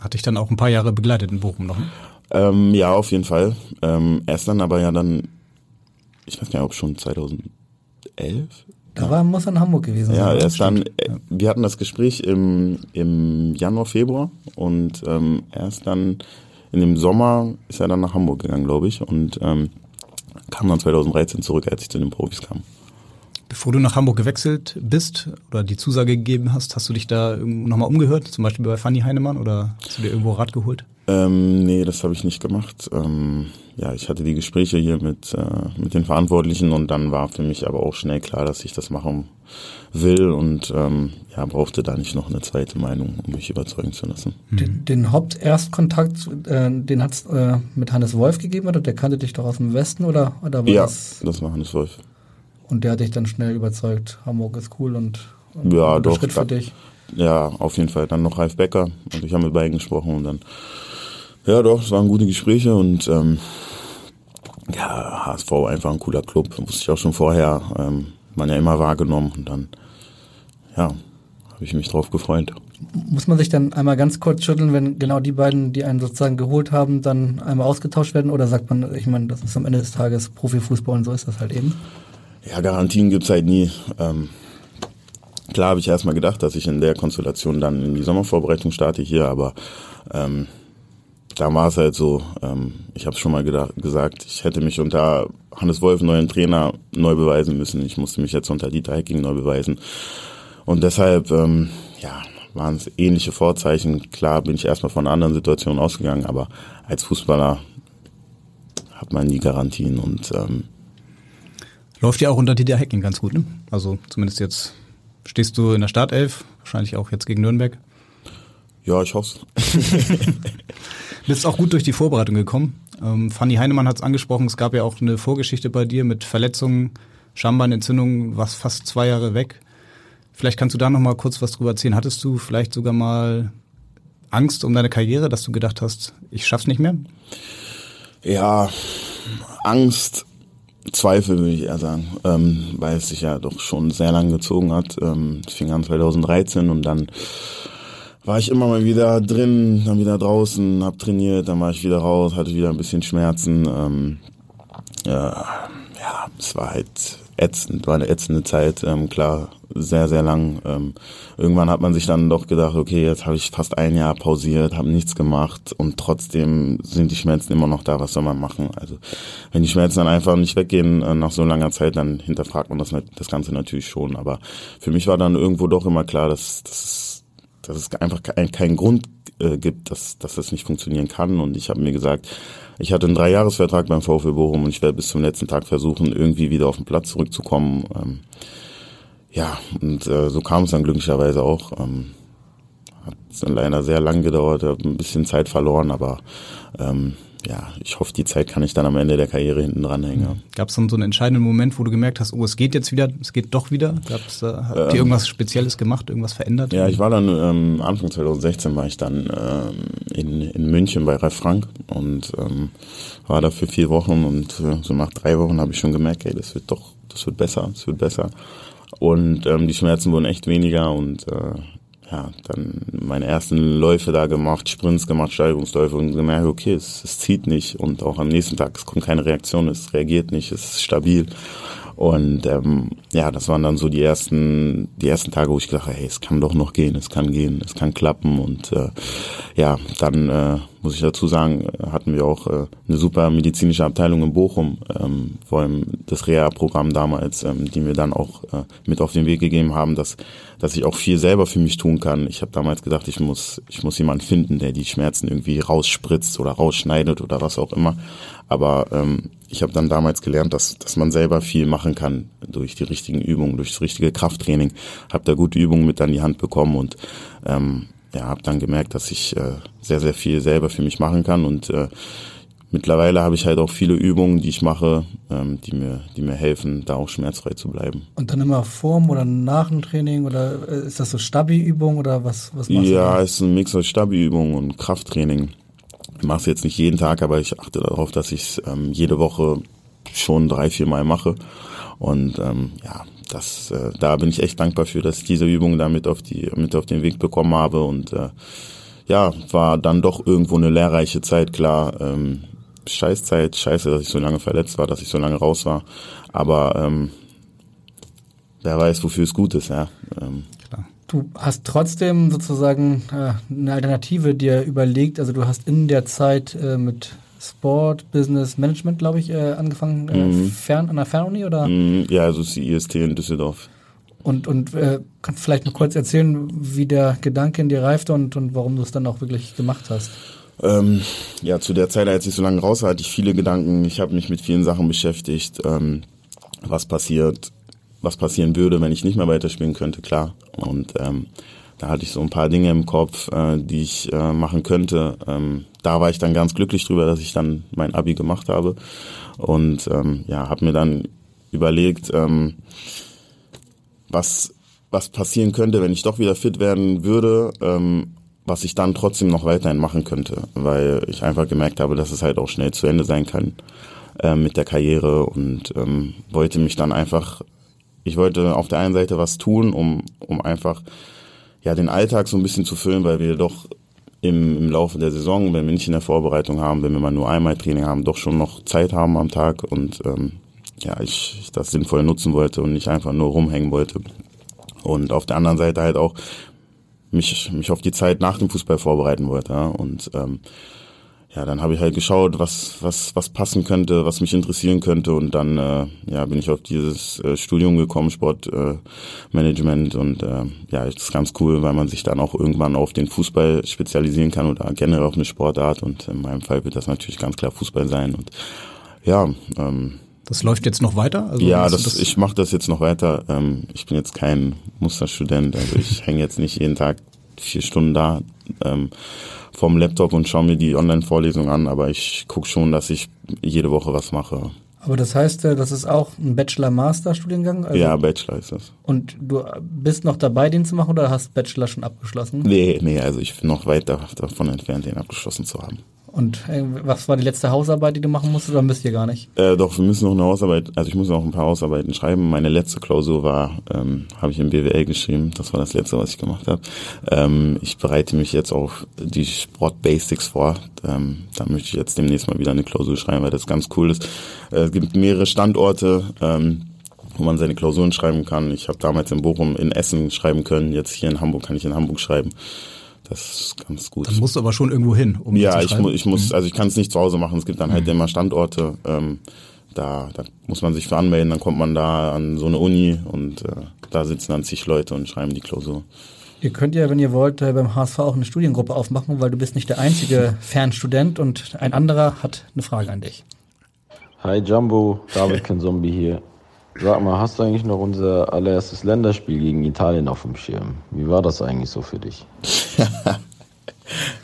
Hat dich dann auch ein paar Jahre begleitet in Bochum noch? Ne? Ähm, ja, auf jeden Fall. Ähm, erst dann aber ja dann, ich weiß gar nicht, ob schon 2011? Da war, muss er in Hamburg gewesen Ja, sein. erst dann, äh, wir hatten das Gespräch im, im Januar, Februar und ähm, erst dann in dem Sommer ist er dann nach Hamburg gegangen, glaube ich, und ähm, kam dann 2013 zurück, als ich zu den Profis kam. Bevor du nach Hamburg gewechselt bist oder die Zusage gegeben hast, hast du dich da nochmal umgehört, zum Beispiel bei Fanny Heinemann oder hast du dir irgendwo Rat geholt? Ähm, nee, das habe ich nicht gemacht. Ähm, ja, ich hatte die Gespräche hier mit, äh, mit den Verantwortlichen und dann war für mich aber auch schnell klar, dass ich das machen will und ähm, ja, brauchte da nicht noch eine zweite Meinung, um mich überzeugen zu lassen. Den, den Haupterstkontakt, äh, den hat es äh, mit Hannes Wolf gegeben oder der kannte dich doch aus dem Westen oder, oder war ja, das? das war Hannes Wolf. Und der hat dich dann schnell überzeugt, Hamburg ist cool und, und Ja, doch. Schritt für da- dich. Ja, auf jeden Fall. Dann noch Ralf Becker und ich habe mit beiden gesprochen und dann, ja doch, es waren gute Gespräche und ähm, ja, HSV einfach ein cooler Club, wusste ich auch schon vorher, ähm, man ja immer wahrgenommen und dann, ja, habe ich mich drauf gefreut. Muss man sich dann einmal ganz kurz schütteln, wenn genau die beiden, die einen sozusagen geholt haben, dann einmal ausgetauscht werden? Oder sagt man, ich meine, das ist am Ende des Tages Profifußball und so ist das halt eben? Ja, Garantien gibt's halt nie. Ähm, klar habe ich erstmal gedacht, dass ich in der Konstellation dann in die Sommervorbereitung starte hier, aber ähm, da war es halt so, ähm, ich habe schon mal gedacht, gesagt, ich hätte mich unter Hannes Wolf, neuen Trainer, neu beweisen müssen. Ich musste mich jetzt unter Dieter Hecking neu beweisen. Und deshalb, ähm, ja, waren es ähnliche Vorzeichen. Klar bin ich erstmal von anderen Situationen ausgegangen, aber als Fußballer hat man nie Garantien und ähm, Läuft ja auch unter Dieter Hecking ganz gut, ne? Also zumindest jetzt stehst du in der Startelf, wahrscheinlich auch jetzt gegen Nürnberg. ja, ich hoffe Bist auch gut durch die Vorbereitung gekommen. Ähm, Fanny Heinemann hat es angesprochen, es gab ja auch eine Vorgeschichte bei dir mit Verletzungen, Schambeinentzündungen, warst fast zwei Jahre weg. Vielleicht kannst du da noch mal kurz was drüber erzählen. Hattest du vielleicht sogar mal Angst um deine Karriere, dass du gedacht hast, ich schaff's nicht mehr? Ja, Angst, Zweifel würde ich eher sagen, ähm, weil es sich ja doch schon sehr lang gezogen hat. Ähm, es fing an 2013 und dann war ich immer mal wieder drin, dann wieder draußen, hab trainiert, dann war ich wieder raus, hatte wieder ein bisschen Schmerzen. Ähm, ja, ja, es war halt ätzend, war eine ätzende Zeit, ähm, klar, sehr, sehr lang. Ähm, irgendwann hat man sich dann doch gedacht, okay, jetzt habe ich fast ein Jahr pausiert, habe nichts gemacht und trotzdem sind die Schmerzen immer noch da, was soll man machen? Also wenn die Schmerzen dann einfach nicht weggehen äh, nach so langer Zeit, dann hinterfragt man das, das Ganze natürlich schon. Aber für mich war dann irgendwo doch immer klar, dass, dass, dass es einfach kein, keinen Grund äh, gibt, dass, dass das nicht funktionieren kann. Und ich habe mir gesagt, ich hatte einen Dreijahresvertrag beim VfL Bochum und ich werde bis zum letzten Tag versuchen, irgendwie wieder auf den Platz zurückzukommen. Ähm, ja, und äh, so kam es dann glücklicherweise auch. Ähm, hat dann leider sehr lang gedauert, habe ein bisschen Zeit verloren, aber ähm, ja, ich hoffe, die Zeit kann ich dann am Ende der Karriere hinten dranhängen. Ja. Gab es dann so einen entscheidenden Moment, wo du gemerkt hast, oh, es geht jetzt wieder, es geht doch wieder? Gab's da, habt ihr Ähm, irgendwas Spezielles gemacht, irgendwas verändert? Ja, ich war dann ähm, Anfang 2016 war ich dann ähm, in, in München bei Ralf Frank und ähm, war da für vier Wochen und äh, so nach drei Wochen habe ich schon gemerkt, ey, das wird doch, das wird besser, das wird besser. Und ähm, die Schmerzen wurden echt weniger und äh, ja, dann meine ersten Läufe da gemacht, Sprints gemacht, Steigerungsläufe und gemerkt, okay, es, es zieht nicht und auch am nächsten Tag, es kommt keine Reaktion, es reagiert nicht, es ist stabil. Und ähm, ja, das waren dann so die ersten, die ersten Tage, wo ich gedacht habe, hey, es kann doch noch gehen, es kann gehen, es kann klappen. Und äh, ja, dann äh, muss ich dazu sagen, hatten wir auch äh, eine super medizinische Abteilung in Bochum, ähm, vor allem das Reha-Programm damals, ähm, die mir dann auch äh, mit auf den Weg gegeben haben, dass dass ich auch viel selber für mich tun kann. Ich habe damals gedacht, ich muss ich muss jemanden finden, der die Schmerzen irgendwie rausspritzt oder rausschneidet oder was auch immer. Aber ähm, ich habe dann damals gelernt, dass, dass man selber viel machen kann durch die richtigen Übungen, durch das richtige Krafttraining. Habe da gute Übungen mit an die Hand bekommen und ähm, ja, habe dann gemerkt, dass ich äh, sehr, sehr viel selber für mich machen kann und äh, mittlerweile habe ich halt auch viele Übungen, die ich mache, ähm, die mir, die mir helfen, da auch schmerzfrei zu bleiben. Und dann immer vorm oder nach dem Training oder äh, ist das so Stabi-Übung oder was, was machst Ja, du? es ist ein Mix aus Stabi-Übungen und Krafttraining. Ich mache es jetzt nicht jeden Tag, aber ich achte darauf, dass ich es ähm, jede Woche schon drei, vier Mal mache. Und ähm, ja, das, äh, da bin ich echt dankbar für, dass ich diese Übungen da mit auf, die, mit auf den Weg bekommen habe. Und äh, ja, war dann doch irgendwo eine lehrreiche Zeit, klar. Ähm, Scheißzeit, scheiße, dass ich so lange verletzt war, dass ich so lange raus war. Aber ähm, wer weiß, wofür es gut ist, ja. Ähm, Du hast trotzdem sozusagen äh, eine Alternative dir überlegt. Also du hast in der Zeit äh, mit Sport, Business, Management, glaube ich, äh, angefangen, äh, Mhm. fern, an der Fernuni oder? Mm, Ja, also es ist die IST in Düsseldorf. Und, und äh, kannst du vielleicht mal kurz erzählen, wie der Gedanke in dir reifte und, und warum du es dann auch wirklich gemacht hast? Ähm, ja, zu der Zeit, als ich so lange raus war, hatte ich viele Gedanken. Ich habe mich mit vielen Sachen beschäftigt. Ähm, was passiert, was passieren würde, wenn ich nicht mehr weiterspielen könnte, klar. Und ähm, da hatte ich so ein paar Dinge im Kopf, äh, die ich äh, machen könnte. Ähm, da war ich dann ganz glücklich drüber, dass ich dann mein Abi gemacht habe. Und ähm, ja, habe mir dann überlegt, ähm, was was passieren könnte, wenn ich doch wieder fit werden würde, ähm, was ich dann trotzdem noch weiterhin machen könnte, weil ich einfach gemerkt habe, dass es halt auch schnell zu Ende sein kann äh, mit der Karriere und ähm, wollte mich dann einfach, ich wollte auf der einen Seite was tun, um, um einfach ja den Alltag so ein bisschen zu füllen, weil wir doch im, im Laufe der Saison, wenn wir nicht in der Vorbereitung haben, wenn wir mal nur einmal Training haben, doch schon noch Zeit haben am Tag und ähm, ja, ich, ich das sinnvoll nutzen wollte und nicht einfach nur rumhängen wollte. Und auf der anderen Seite halt auch mich, mich auf die Zeit nach dem Fußball vorbereiten wollte. Ja. Und ähm, ja, dann habe ich halt geschaut, was, was, was passen könnte, was mich interessieren könnte. Und dann äh, ja, bin ich auf dieses äh, Studium gekommen, Sportmanagement. Äh, und äh, ja, das ist ganz cool, weil man sich dann auch irgendwann auf den Fußball spezialisieren kann oder generell auf eine Sportart. Und in meinem Fall wird das natürlich ganz klar Fußball sein. Und ja, ähm, das läuft jetzt noch weiter? Also ja, das, das, ich mache das jetzt noch weiter. Ähm, ich bin jetzt kein Musterstudent, also ich hänge jetzt nicht jeden Tag vier Stunden da ähm, vorm Laptop und schaue mir die Online-Vorlesung an, aber ich gucke schon, dass ich jede Woche was mache. Aber das heißt, äh, das ist auch ein Bachelor-Master-Studiengang? Also ja, Bachelor ist das. Und du bist noch dabei, den zu machen oder hast Bachelor schon abgeschlossen? Nee, nee, also ich bin noch weit davon entfernt, den abgeschlossen zu haben. Und äh, was war die letzte Hausarbeit, die du machen musstest, oder müsst ihr gar nicht? Äh, doch, wir müssen noch eine Hausarbeit, also ich muss noch ein paar Hausarbeiten schreiben. Meine letzte Klausur war, ähm, habe ich im BWL geschrieben, das war das letzte, was ich gemacht habe. Ähm, ich bereite mich jetzt auf die Sport Basics vor. Ähm, da möchte ich jetzt demnächst mal wieder eine Klausur schreiben, weil das ganz cool ist. Äh, es gibt mehrere Standorte, ähm, wo man seine Klausuren schreiben kann. Ich habe damals in Bochum in Essen schreiben können, jetzt hier in Hamburg kann ich in Hamburg schreiben. Das ist ganz gut. Dann musst du aber schon irgendwo hin, um Ja, ich, mu ich muss, mhm. also ich kann es nicht zu Hause machen. Es gibt dann halt mhm. immer Standorte. Ähm, da, da muss man sich für anmelden, dann kommt man da an so eine Uni und äh, da sitzen dann zig Leute und schreiben die Klausur. Ihr könnt ja, wenn ihr wollt, äh, beim HSV auch eine Studiengruppe aufmachen, weil du bist nicht der einzige Fernstudent und ein anderer hat eine Frage an dich. Hi Jumbo, David Kensombi hier. Sag mal, hast du eigentlich noch unser allererstes Länderspiel gegen Italien auf dem Schirm? Wie war das eigentlich so für dich?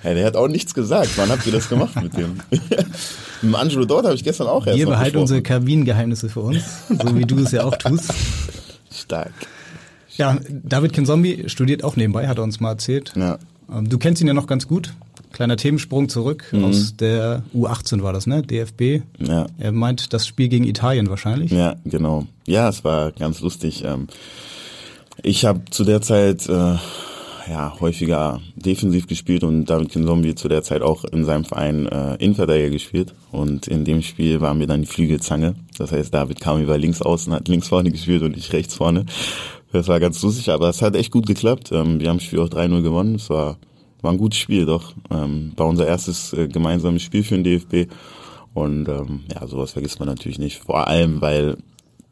ja, der hat auch nichts gesagt. Wann habt ihr das gemacht mit dem? mit Angelo dort habe ich gestern auch erst Wir behalten unsere Kabinengeheimnisse für uns, so wie du es ja auch tust. Stark. Ja, David Kinzombie studiert auch nebenbei, hat er uns mal erzählt. Ja. Ähm, du kennst ihn ja noch ganz gut. Kleiner Themensprung zurück mhm. aus der U18 war das, ne? DFB. Ja. Er meint das Spiel gegen Italien wahrscheinlich. Ja, genau. Ja, es war ganz lustig. Ähm, ich habe zu der Zeit äh, ja häufiger defensiv gespielt und David Kinzombie zu der Zeit auch in seinem Verein äh, Innenverteidiger gespielt. Und in dem Spiel waren wir dann die Flügelzange. Das heißt, David kam über links außen, hat links vorne gespielt und ich rechts vorne. Das war ganz lustig, aber es hat echt gut geklappt. Ähm, wir haben das Spiel auch 3-0 gewonnen. Es war war ein gutes Spiel, doch. Ähm, war unser erstes äh, gemeinsames Spiel für den DFB. Und ähm, ja, sowas vergisst man natürlich nicht. Vor allem, weil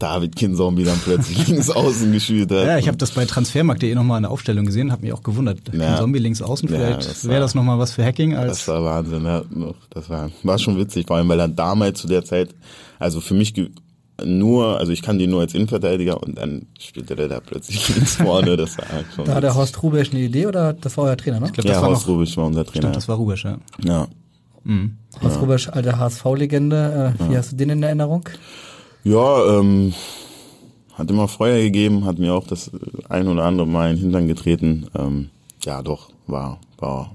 David Kinzombie dann plötzlich links außen gespielt hat. Ja, ich habe das bei transfermarkt.de nochmal in der Aufstellung gesehen, habe mich auch gewundert. Ja. Kinzombie links außen, vielleicht ja, wäre das nochmal was für Hacking. Als das war Wahnsinn, ja. Das war, war schon witzig, vor allem, weil er damals zu der Zeit, also für mich nur, also ich kann die nur als Innenverteidiger und dann spielte der da plötzlich links vorne. Das war halt schon Da hat der Horst Rubisch eine Idee oder das war euer Trainer, ne? Ich glaub, das ja, war Horst noch, Rubisch war unser Trainer. Stimmt, das war Rubisch, ja. Ja. Mhm. Horst ja. Rubisch, alte HSV-Legende. Äh, wie ja. hast du den in Erinnerung? Ja, ähm, hat immer Feuer gegeben, hat mir auch das ein oder andere Mal in den Hintern getreten. Ähm, ja, doch, war, war,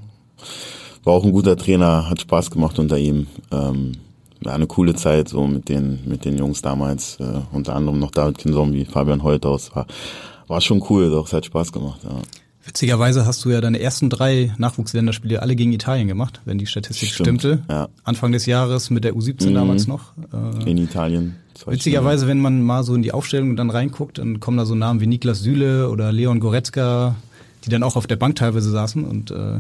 war auch ein guter Trainer, hat Spaß gemacht unter ihm. Ähm, war eine coole Zeit so mit den mit den Jungs damals, äh, unter anderem noch David Kinzombie, Fabian Holthaus, war war schon cool, doch es hat Spaß gemacht. Ja. Witzigerweise hast du ja deine ersten drei Nachwuchsländerspiele alle gegen Italien gemacht, wenn die Statistik Stimmt, stimmte. Ja. Anfang des Jahres mit der U17 mhm. damals noch. Äh, in Italien. Witzigerweise, Spiele. wenn man mal so in die Aufstellung dann reinguckt, dann kommen da so Namen wie Niklas Süle oder Leon Goretzka, die dann auch auf der Bank teilweise saßen und äh,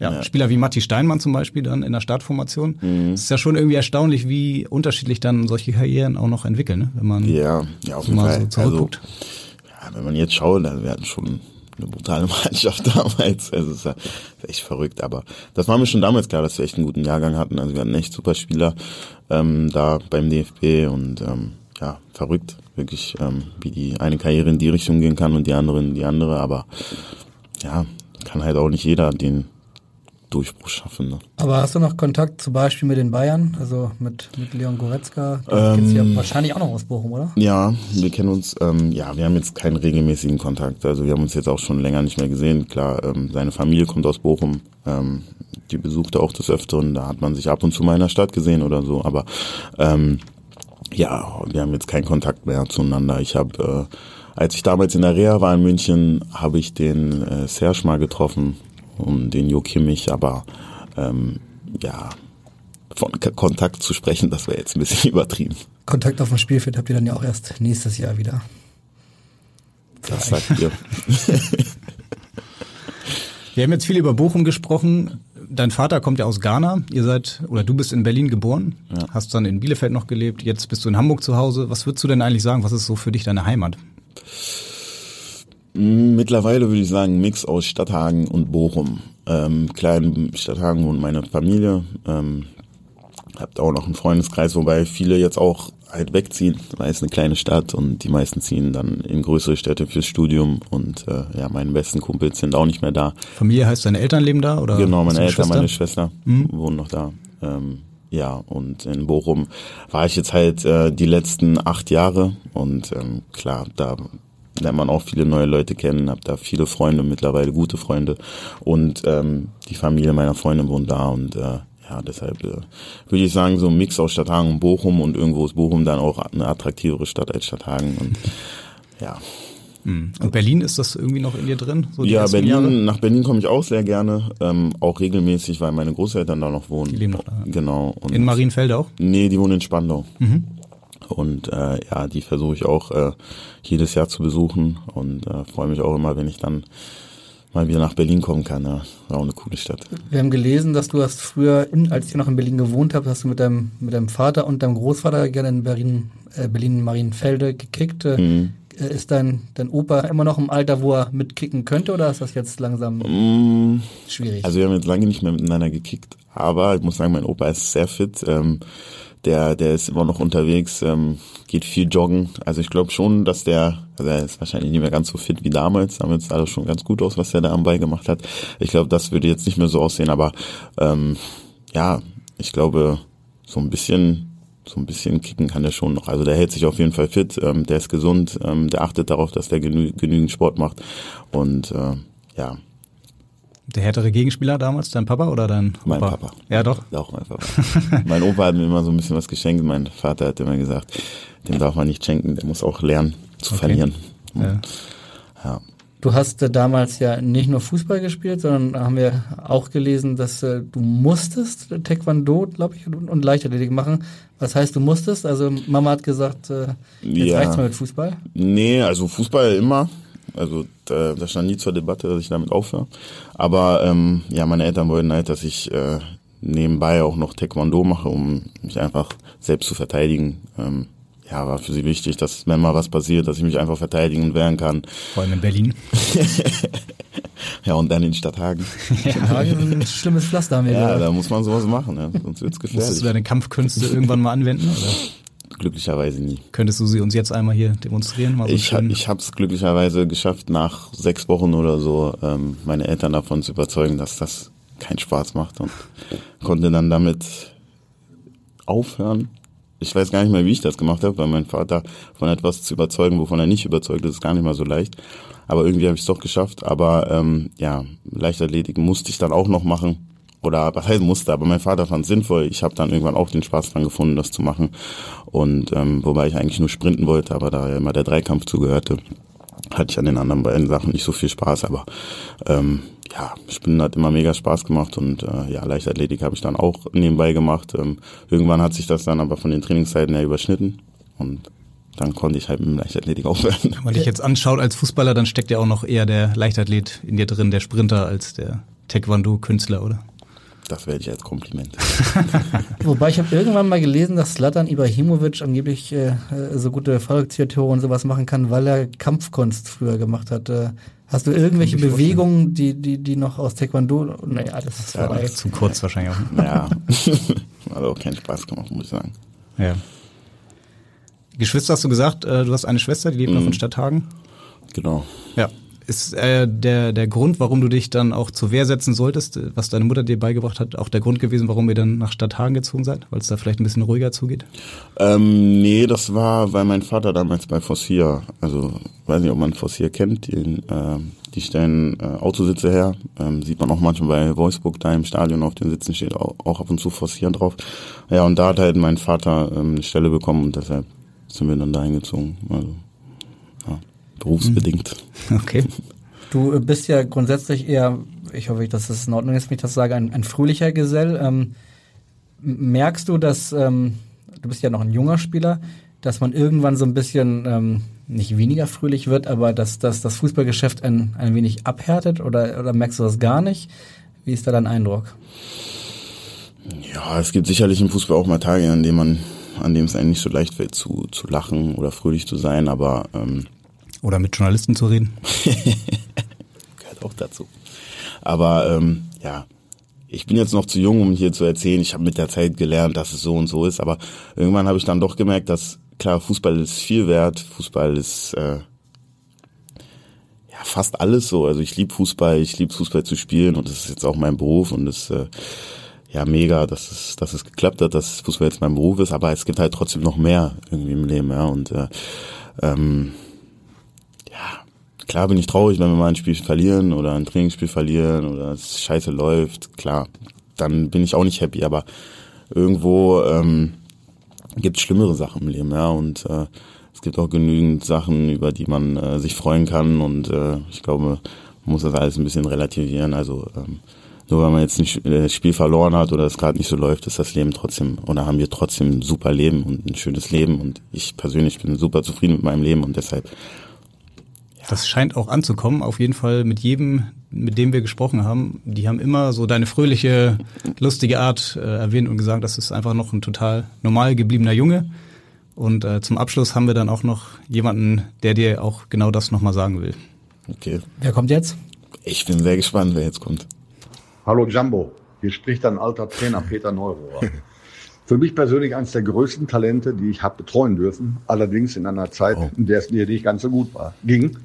ja, ja, Spieler wie Matti Steinmann zum Beispiel dann in der Startformation. Mhm. Es ist ja schon irgendwie erstaunlich, wie unterschiedlich dann solche Karrieren auch noch entwickeln, ne? wenn man ja, ja, auf jeden mal Fall. so zurückguckt. Also, ja, wenn man jetzt schaut, dann werden schon eine brutale Mannschaft damals. Also es ist echt verrückt. Aber das war mir schon damals klar, dass wir echt einen guten Jahrgang hatten. Also wir hatten echt super Spieler ähm, da beim DFB und ähm, ja, verrückt, wirklich, ähm, wie die eine Karriere in die Richtung gehen kann und die andere in die andere. Aber ja, kann halt auch nicht jeder den Durchbruch schaffen. Ne? Aber hast du noch Kontakt zum Beispiel mit den Bayern, also mit, mit Leon Goretzka? Ähm, ja wahrscheinlich auch noch aus Bochum, oder? Ja, wir kennen uns, ähm, ja, wir haben jetzt keinen regelmäßigen Kontakt. Also wir haben uns jetzt auch schon länger nicht mehr gesehen. Klar, ähm, seine Familie kommt aus Bochum. Ähm, die besuchte auch des Öfteren. Da hat man sich ab und zu mal in der Stadt gesehen oder so. Aber ähm, ja, wir haben jetzt keinen Kontakt mehr zueinander. Ich habe, äh, als ich damals in der Reha war in München, habe ich den äh, Serge mal getroffen und den Jo Kimmich, aber ähm, ja, von K Kontakt zu sprechen, das wäre jetzt ein bisschen übertrieben. Kontakt auf dem Spielfeld habt ihr dann ja auch erst nächstes Jahr wieder. Das sagt ihr. Wir haben jetzt viel über Bochum gesprochen. Dein Vater kommt ja aus Ghana. Ihr seid, oder du bist in Berlin geboren, ja. hast dann in Bielefeld noch gelebt. Jetzt bist du in Hamburg zu Hause. Was würdest du denn eigentlich sagen? Was ist so für dich deine Heimat? Mittlerweile würde ich sagen, Mix aus Stadthagen und Bochum. Ähm, kleinen Stadthagen wohnt meine Familie. Ähm, habt auch noch einen Freundeskreis, wobei viele jetzt auch halt wegziehen, weil es eine kleine Stadt und die meisten ziehen dann in größere Städte fürs Studium und äh, ja, meine besten Kumpels sind auch nicht mehr da. Familie heißt deine Eltern leben da oder? Genau, meine Eltern, Schwester? meine Schwester mhm. wohnen noch da. Ähm, ja, und in Bochum war ich jetzt halt äh, die letzten acht Jahre und ähm, klar, da lernt man auch viele neue Leute kennen, habe da viele Freunde, mittlerweile gute Freunde und ähm, die Familie meiner Freundin wohnt da und äh, ja, deshalb äh, würde ich sagen, so ein Mix aus Stadthagen und Bochum und irgendwo ist Bochum dann auch eine attraktivere Stadt als Stadthagen und ja. Hm. Und Berlin ist das irgendwie noch in dir drin? So ja, Berlin, Jahre? nach Berlin komme ich auch sehr gerne, ähm, auch regelmäßig, weil meine Großeltern da noch wohnen. Die leben noch da. Genau. In Marienfeld auch? Nee, die wohnen in Spandau. Mhm. Und äh, ja, die versuche ich auch äh, jedes Jahr zu besuchen und äh, freue mich auch immer, wenn ich dann mal wieder nach Berlin kommen kann. Ja, war auch eine coole Stadt. Wir haben gelesen, dass du hast früher, in, als ihr noch in Berlin gewohnt habt, hast du mit deinem, mit deinem Vater und deinem Großvater gerne in Berlin, äh, Berlin Marienfelde gekickt. Äh, mhm. Ist dein, dein Opa immer noch im Alter, wo er mitkicken könnte oder ist das jetzt langsam mhm. schwierig? Also wir haben jetzt lange nicht mehr miteinander gekickt, aber ich muss sagen, mein Opa ist sehr fit. Ähm, der, der ist immer noch unterwegs, ähm, geht viel joggen. Also ich glaube schon, dass der, also er ist wahrscheinlich nicht mehr ganz so fit wie damals. Damals sah das schon ganz gut aus, was er da am Ball gemacht hat. Ich glaube, das würde jetzt nicht mehr so aussehen, aber ähm, ja, ich glaube, so ein bisschen so ein bisschen kicken kann der schon noch. Also der hält sich auf jeden Fall fit, ähm, der ist gesund, ähm, der achtet darauf, dass der genü genügend Sport macht und äh, ja, der härtere Gegenspieler damals, dein Papa oder dein Opa? Mein Papa. Ja, doch. Auch mein Papa. mein Opa hat mir immer so ein bisschen was geschenkt. Mein Vater hat immer gesagt, dem darf man nicht schenken, der muss auch lernen zu okay. verlieren. Ja. ja. Du hast äh, damals ja nicht nur Fußball gespielt, sondern haben wir auch gelesen, dass äh, du musstest Taekwondo, glaube ich, und, Leichtathletik machen. Was heißt, du musstest? Also Mama hat gesagt, äh, jetzt ja. reicht's mal mit Fußball? Nee, also Fußball immer. Also da, da stand nie zur Debatte, dass ich damit aufhöre. Aber ähm, ja, meine Eltern wollten halt, dass ich äh, nebenbei auch noch Taekwondo mache, um mich einfach selbst zu verteidigen. Ähm, ja, war für sie wichtig, dass wenn mal was passiert, dass ich mich einfach verteidigen und wehren kann. Vor allem in Berlin. ja, und dann in Stadthagen. ja, Hagen ist ein schlimmes Pflaster. Haben wir ja, da muss man sowas machen, ja. sonst wird's gefährlich. Musstest du deine Kampfkünste irgendwann mal anwenden? Oder? Glücklicherweise nie. Könntest du sie uns jetzt einmal hier demonstrieren? So ich habe ich es glücklicherweise geschafft, nach sechs Wochen oder so ähm, meine Eltern davon zu überzeugen, dass das keinen Spaß macht und konnte dann damit aufhören. Ich weiß gar nicht mehr, wie ich das gemacht habe, weil mein Vater von etwas zu überzeugen, wovon er nicht überzeugt ist, ist gar nicht mal so leicht. Aber irgendwie habe ich es doch geschafft. Aber ähm, ja, Leichtathletik musste ich dann auch noch machen oder was heißt musste, aber mein Vater fand es sinnvoll. Ich habe dann irgendwann auch den Spaß dran gefunden, das zu machen. Und ähm, wobei ich eigentlich nur sprinten wollte, aber da ja immer der Dreikampf zugehörte, hatte ich an den anderen beiden Sachen nicht so viel Spaß. Aber ähm, ja, Sprinten hat immer mega Spaß gemacht und äh, ja, Leichtathletik habe ich dann auch nebenbei gemacht. Ähm, irgendwann hat sich das dann aber von den Trainingszeiten her überschnitten und dann konnte ich halt mit dem Leichtathletik aufhören. Wenn man dich jetzt anschaut als Fußballer, dann steckt ja auch noch eher der Leichtathlet in dir drin, der Sprinter, als der Taekwondo-Künstler, oder? Das werde ich als Kompliment. Wobei ich habe irgendwann mal gelesen, dass Slatan Ibrahimovic angeblich äh, äh so gute Fallrückzieher-Tore und sowas machen kann, weil er Kampfkunst früher gemacht hat. Äh, hast du irgendwelche Bewegungen, die, die, die noch aus Taekwondo? Naja, das ist ja, vorbei. zu kurz wahrscheinlich auch. Ja, hat auch keinen Spaß gemacht, muss ich sagen. Ja. Geschwister hast du gesagt, äh, du hast eine Schwester, die lebt noch Mhm. in Stadthagen. Genau. Ja. Ist äh, der, der Grund, warum du dich dann auch zur Wehr setzen solltest, äh, was deine Mutter dir beigebracht hat, auch der Grund gewesen, warum ihr dann nach Stadthagen gezogen seid? Weil es da vielleicht ein bisschen ruhiger zugeht? Ähm, nee, das war, weil mein Vater damals bei Fossier, also weiß nicht, ob man Fossier kennt, die, ähm, die stellen äh, Autositze her, ähm, sieht man auch manchmal bei Wolfsburg da im Stadion auf den Sitzen steht auch, auch ab und zu Fossier drauf. Ja, und da hat halt mein Vater ähm, eine Stelle bekommen und deshalb sind wir dann da hingezogen. Also, berufsbedingt. Okay. Du äh, bist ja grundsätzlich eher, ich hoffe, dass es in Ordnung ist, wenn ich das sage, ein, ein fröhlicher Gesell. Ähm, merkst du, dass, ähm, du bist ja noch ein junger Spieler, dass man irgendwann so ein bisschen ähm, nicht weniger fröhlich wird, aber dass, dass das Fußballgeschäft ein, ein wenig abhärtet oder, oder merkst du das gar nicht? Wie ist da dein Eindruck? Ja, es gibt sicherlich im Fußball auch mal Tage, an denen man, an dem es einem nicht so leicht fällt, zu, zu lachen oder fröhlich zu sein, aber ähm, Oder mit Journalisten zu reden? gehört auch dazu. Aber ähm, ja, ich bin jetzt noch zu jung, um hier zu erzählen. Ich habe mit der Zeit gelernt, dass es so und so ist. Aber irgendwann habe ich dann doch gemerkt, dass klar Fußball ist viel wert. Fußball ist äh, ja fast alles so. Also ich liebe Fußball, ich liebe Fußball zu spielen und das ist jetzt auch mein Beruf und es äh, ja mega, dass es, dass es geklappt hat, dass Fußball jetzt mein Beruf ist. Aber es gibt halt trotzdem noch mehr irgendwie im Leben, ja und äh, ähm, Klar bin ich traurig, wenn wir mal ein Spiel verlieren oder ein Trainingsspiel verlieren oder es scheiße läuft. Klar, dann bin ich auch nicht happy, aber irgendwo ähm, gibt es schlimmere Sachen im Leben, ja. Und äh, es gibt auch genügend Sachen, über die man äh, sich freuen kann. Und äh, ich glaube, man muss das alles ein bisschen relativieren. Also ähm, nur weil man jetzt nicht äh, Spiel verloren hat oder es gerade nicht so läuft, ist das Leben trotzdem oder haben wir trotzdem ein super Leben und ein schönes Leben. Und ich persönlich bin super zufrieden mit meinem Leben und deshalb Das scheint auch anzukommen, auf jeden Fall mit jedem, mit dem wir gesprochen haben. Die haben immer so deine fröhliche, lustige Art äh, erwähnt und gesagt, das ist einfach noch ein total normal gebliebener Junge. Und äh, zum Abschluss haben wir dann auch noch jemanden, der dir auch genau das nochmal sagen will. Okay. Wer kommt jetzt? Ich bin sehr gespannt, wer jetzt kommt. Hallo Jumbo, hier spricht ein alter Trainer Peter Neurohr. Für mich persönlich eines der größten Talente, die ich habe betreuen dürfen, allerdings in einer Zeit, in der es mir nicht ganz so gut war, ging.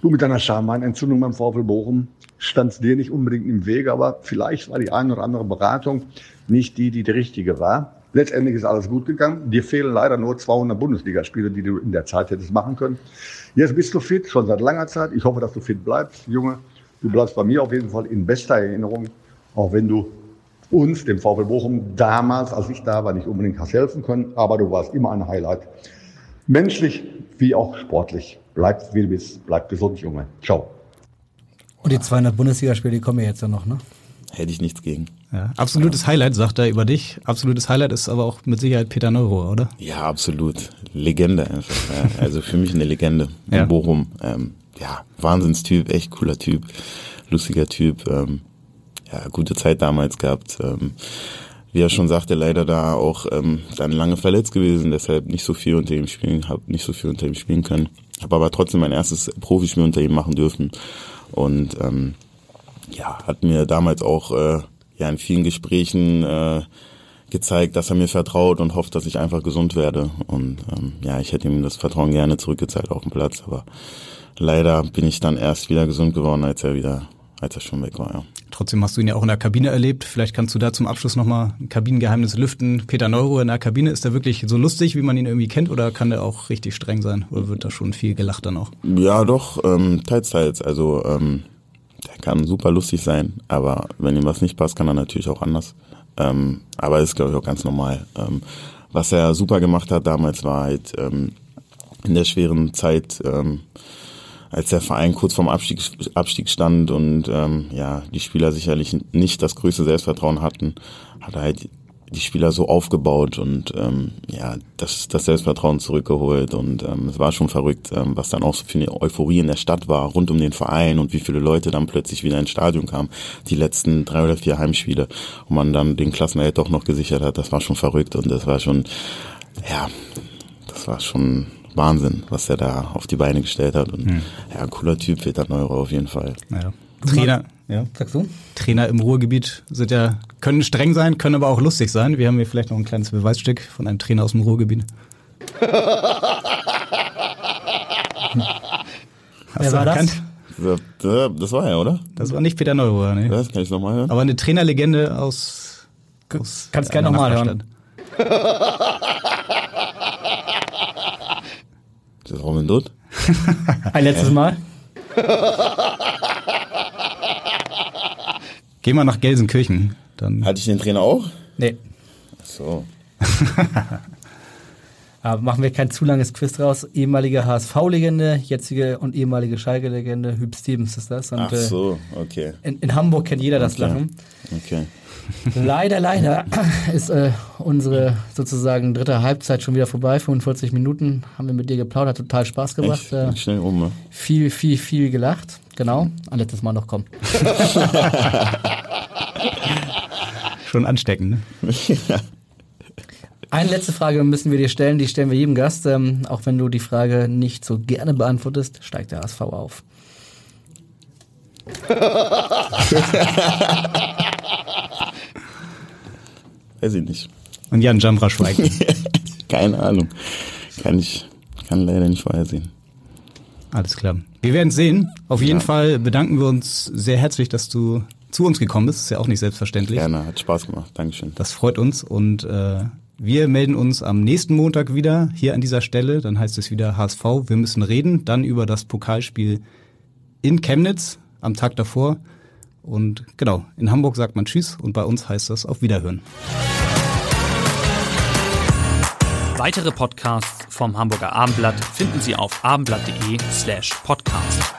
Du mit deiner Schamheilentzündung beim VfL Bochum standst dir nicht unbedingt im Wege, aber vielleicht war die eine oder andere Beratung nicht die, die die richtige war. Letztendlich ist alles gut gegangen. Dir fehlen leider nur 200 Bundesligaspiele, die du in der Zeit hättest machen können. Jetzt bist du fit, schon seit langer Zeit. Ich hoffe, dass du fit bleibst, Junge. Du bleibst bei mir auf jeden Fall in bester Erinnerung, auch wenn du uns, dem VfL Bochum, damals, als ich da war, nicht unbedingt hast helfen können, aber du warst immer ein Highlight. Menschlich wie auch sportlich. Bleib wie du bist, bleib gesund, Junge. Ciao. Und die 200 Bundesligaspiele, die kommen ja jetzt ja noch, ne? Hätte ich nichts gegen. Ja, absolutes Highlight, sagt er über dich. Absolutes Highlight ist aber auch mit Sicherheit Peter Neurohr, oder? Ja, absolut. Legende einfach. Ja. Also für mich eine Legende. Ja. In Bochum. Ähm, ja, Wahnsinnstyp, echt cooler Typ, lustiger Typ. Ähm, ja, gute Zeit damals gehabt. Ähm, wie er schon sagte, leider da auch ähm, dann lange verletzt gewesen, deshalb nicht so viel unter ihm spielen, habe nicht so viel unter ihm spielen können. Habe aber trotzdem mein erstes Profispiel unter ihm machen dürfen. Und ähm, ja, hat mir damals auch äh, ja in vielen Gesprächen äh, gezeigt, dass er mir vertraut und hofft, dass ich einfach gesund werde. Und ähm, ja, ich hätte ihm das Vertrauen gerne zurückgezahlt auf dem Platz, aber leider bin ich dann erst wieder gesund geworden, als er wieder, als er schon weg war. Ja. Trotzdem hast du ihn ja auch in der Kabine erlebt. Vielleicht kannst du da zum Abschluss nochmal ein Kabinengeheimnis lüften. Peter Neuro in der Kabine, ist er wirklich so lustig, wie man ihn irgendwie kennt, oder kann der auch richtig streng sein? Oder wird da schon viel gelacht dann auch? Ja, doch, ähm, teils, teils. Also ähm, der kann super lustig sein, aber wenn ihm was nicht passt, kann er natürlich auch anders. Ähm, aber ist, glaube ich, auch ganz normal. Ähm, was er super gemacht hat damals war halt ähm, in der schweren Zeit, ähm, als der Verein kurz vorm Abstieg, Abstieg stand und ähm, ja die Spieler sicherlich nicht das größte Selbstvertrauen hatten, hat er halt die Spieler so aufgebaut und ähm, ja, das, das Selbstvertrauen zurückgeholt und ähm, es war schon verrückt, ähm, was dann auch so für eine Euphorie in der Stadt war, rund um den Verein und wie viele Leute dann plötzlich wieder ins Stadion kamen, die letzten drei oder vier Heimspiele und man dann den Klassenerhalt doch noch gesichert hat, das war schon verrückt und das war schon, ja, das war schon Wahnsinn, was er da auf die Beine gestellt hat und Hm. ja, cooler Typ, Peter Neuro auf jeden Fall. Ja. Trainer, ja. Sagst du? Trainer im Ruhrgebiet sind ja, können streng sein, können aber auch lustig sein. Wir haben hier vielleicht noch ein kleines Beweisstück von einem Trainer aus dem Ruhrgebiet. Hast Wer du war das? erkannt? Das, das war er, oder? Das war nicht Peter Neururer, ne? Das kann ich nochmal hören. Aber eine Trainerlegende aus. aus Kannst gerne nochmal hören. Das Robin Dutt? Ein letztes Mal. Geh mal nach Gelsenkirchen. Dann Hatte ich den Trainer auch? Nee. Ach so. Aber machen wir kein zu langes Quiz draus. Ehemalige HSV-Legende, jetzige und ehemalige Schalke-Legende, Hüb Stevens ist das. Und, Ach so, okay. äh, in, in Hamburg kennt jeder das Okay. Lachen. Okay. Leider, leider ist äh, unsere sozusagen dritte Halbzeit schon wieder vorbei. 45 Minuten haben wir mit dir geplaudert, hat total Spaß gemacht. Echt? Äh, schnell um, ne? viel, viel, viel gelacht. Genau. Ein letztes Mal noch kommen. schon anstecken, ne? Eine letzte Frage müssen wir dir stellen, die stellen wir jedem Gast. Ähm, auch wenn du die Frage nicht so gerne beantwortest, steigt der HSV auf. Weiß ich nicht. Und Jan Jamra schweigt. Keine Ahnung. Kann ich, kann leider nicht vorhersehen. Alles klar. Wir werden sehen. Auf jeden Fall bedanken wir uns sehr herzlich, dass du zu uns gekommen bist. Ist ja auch nicht selbstverständlich. Gerne, hat Spaß gemacht. Dankeschön. Das freut uns und äh, wir melden uns am nächsten Montag wieder hier an dieser Stelle. Dann heißt es wieder HSV. Wir müssen reden. Dann über das Pokalspiel in Chemnitz am Tag davor. Und genau, in Hamburg sagt man Tschüss und bei uns heißt das auf Wiederhören. Weitere Podcasts vom Hamburger Abendblatt finden Sie auf abendblatt.de slash podcast.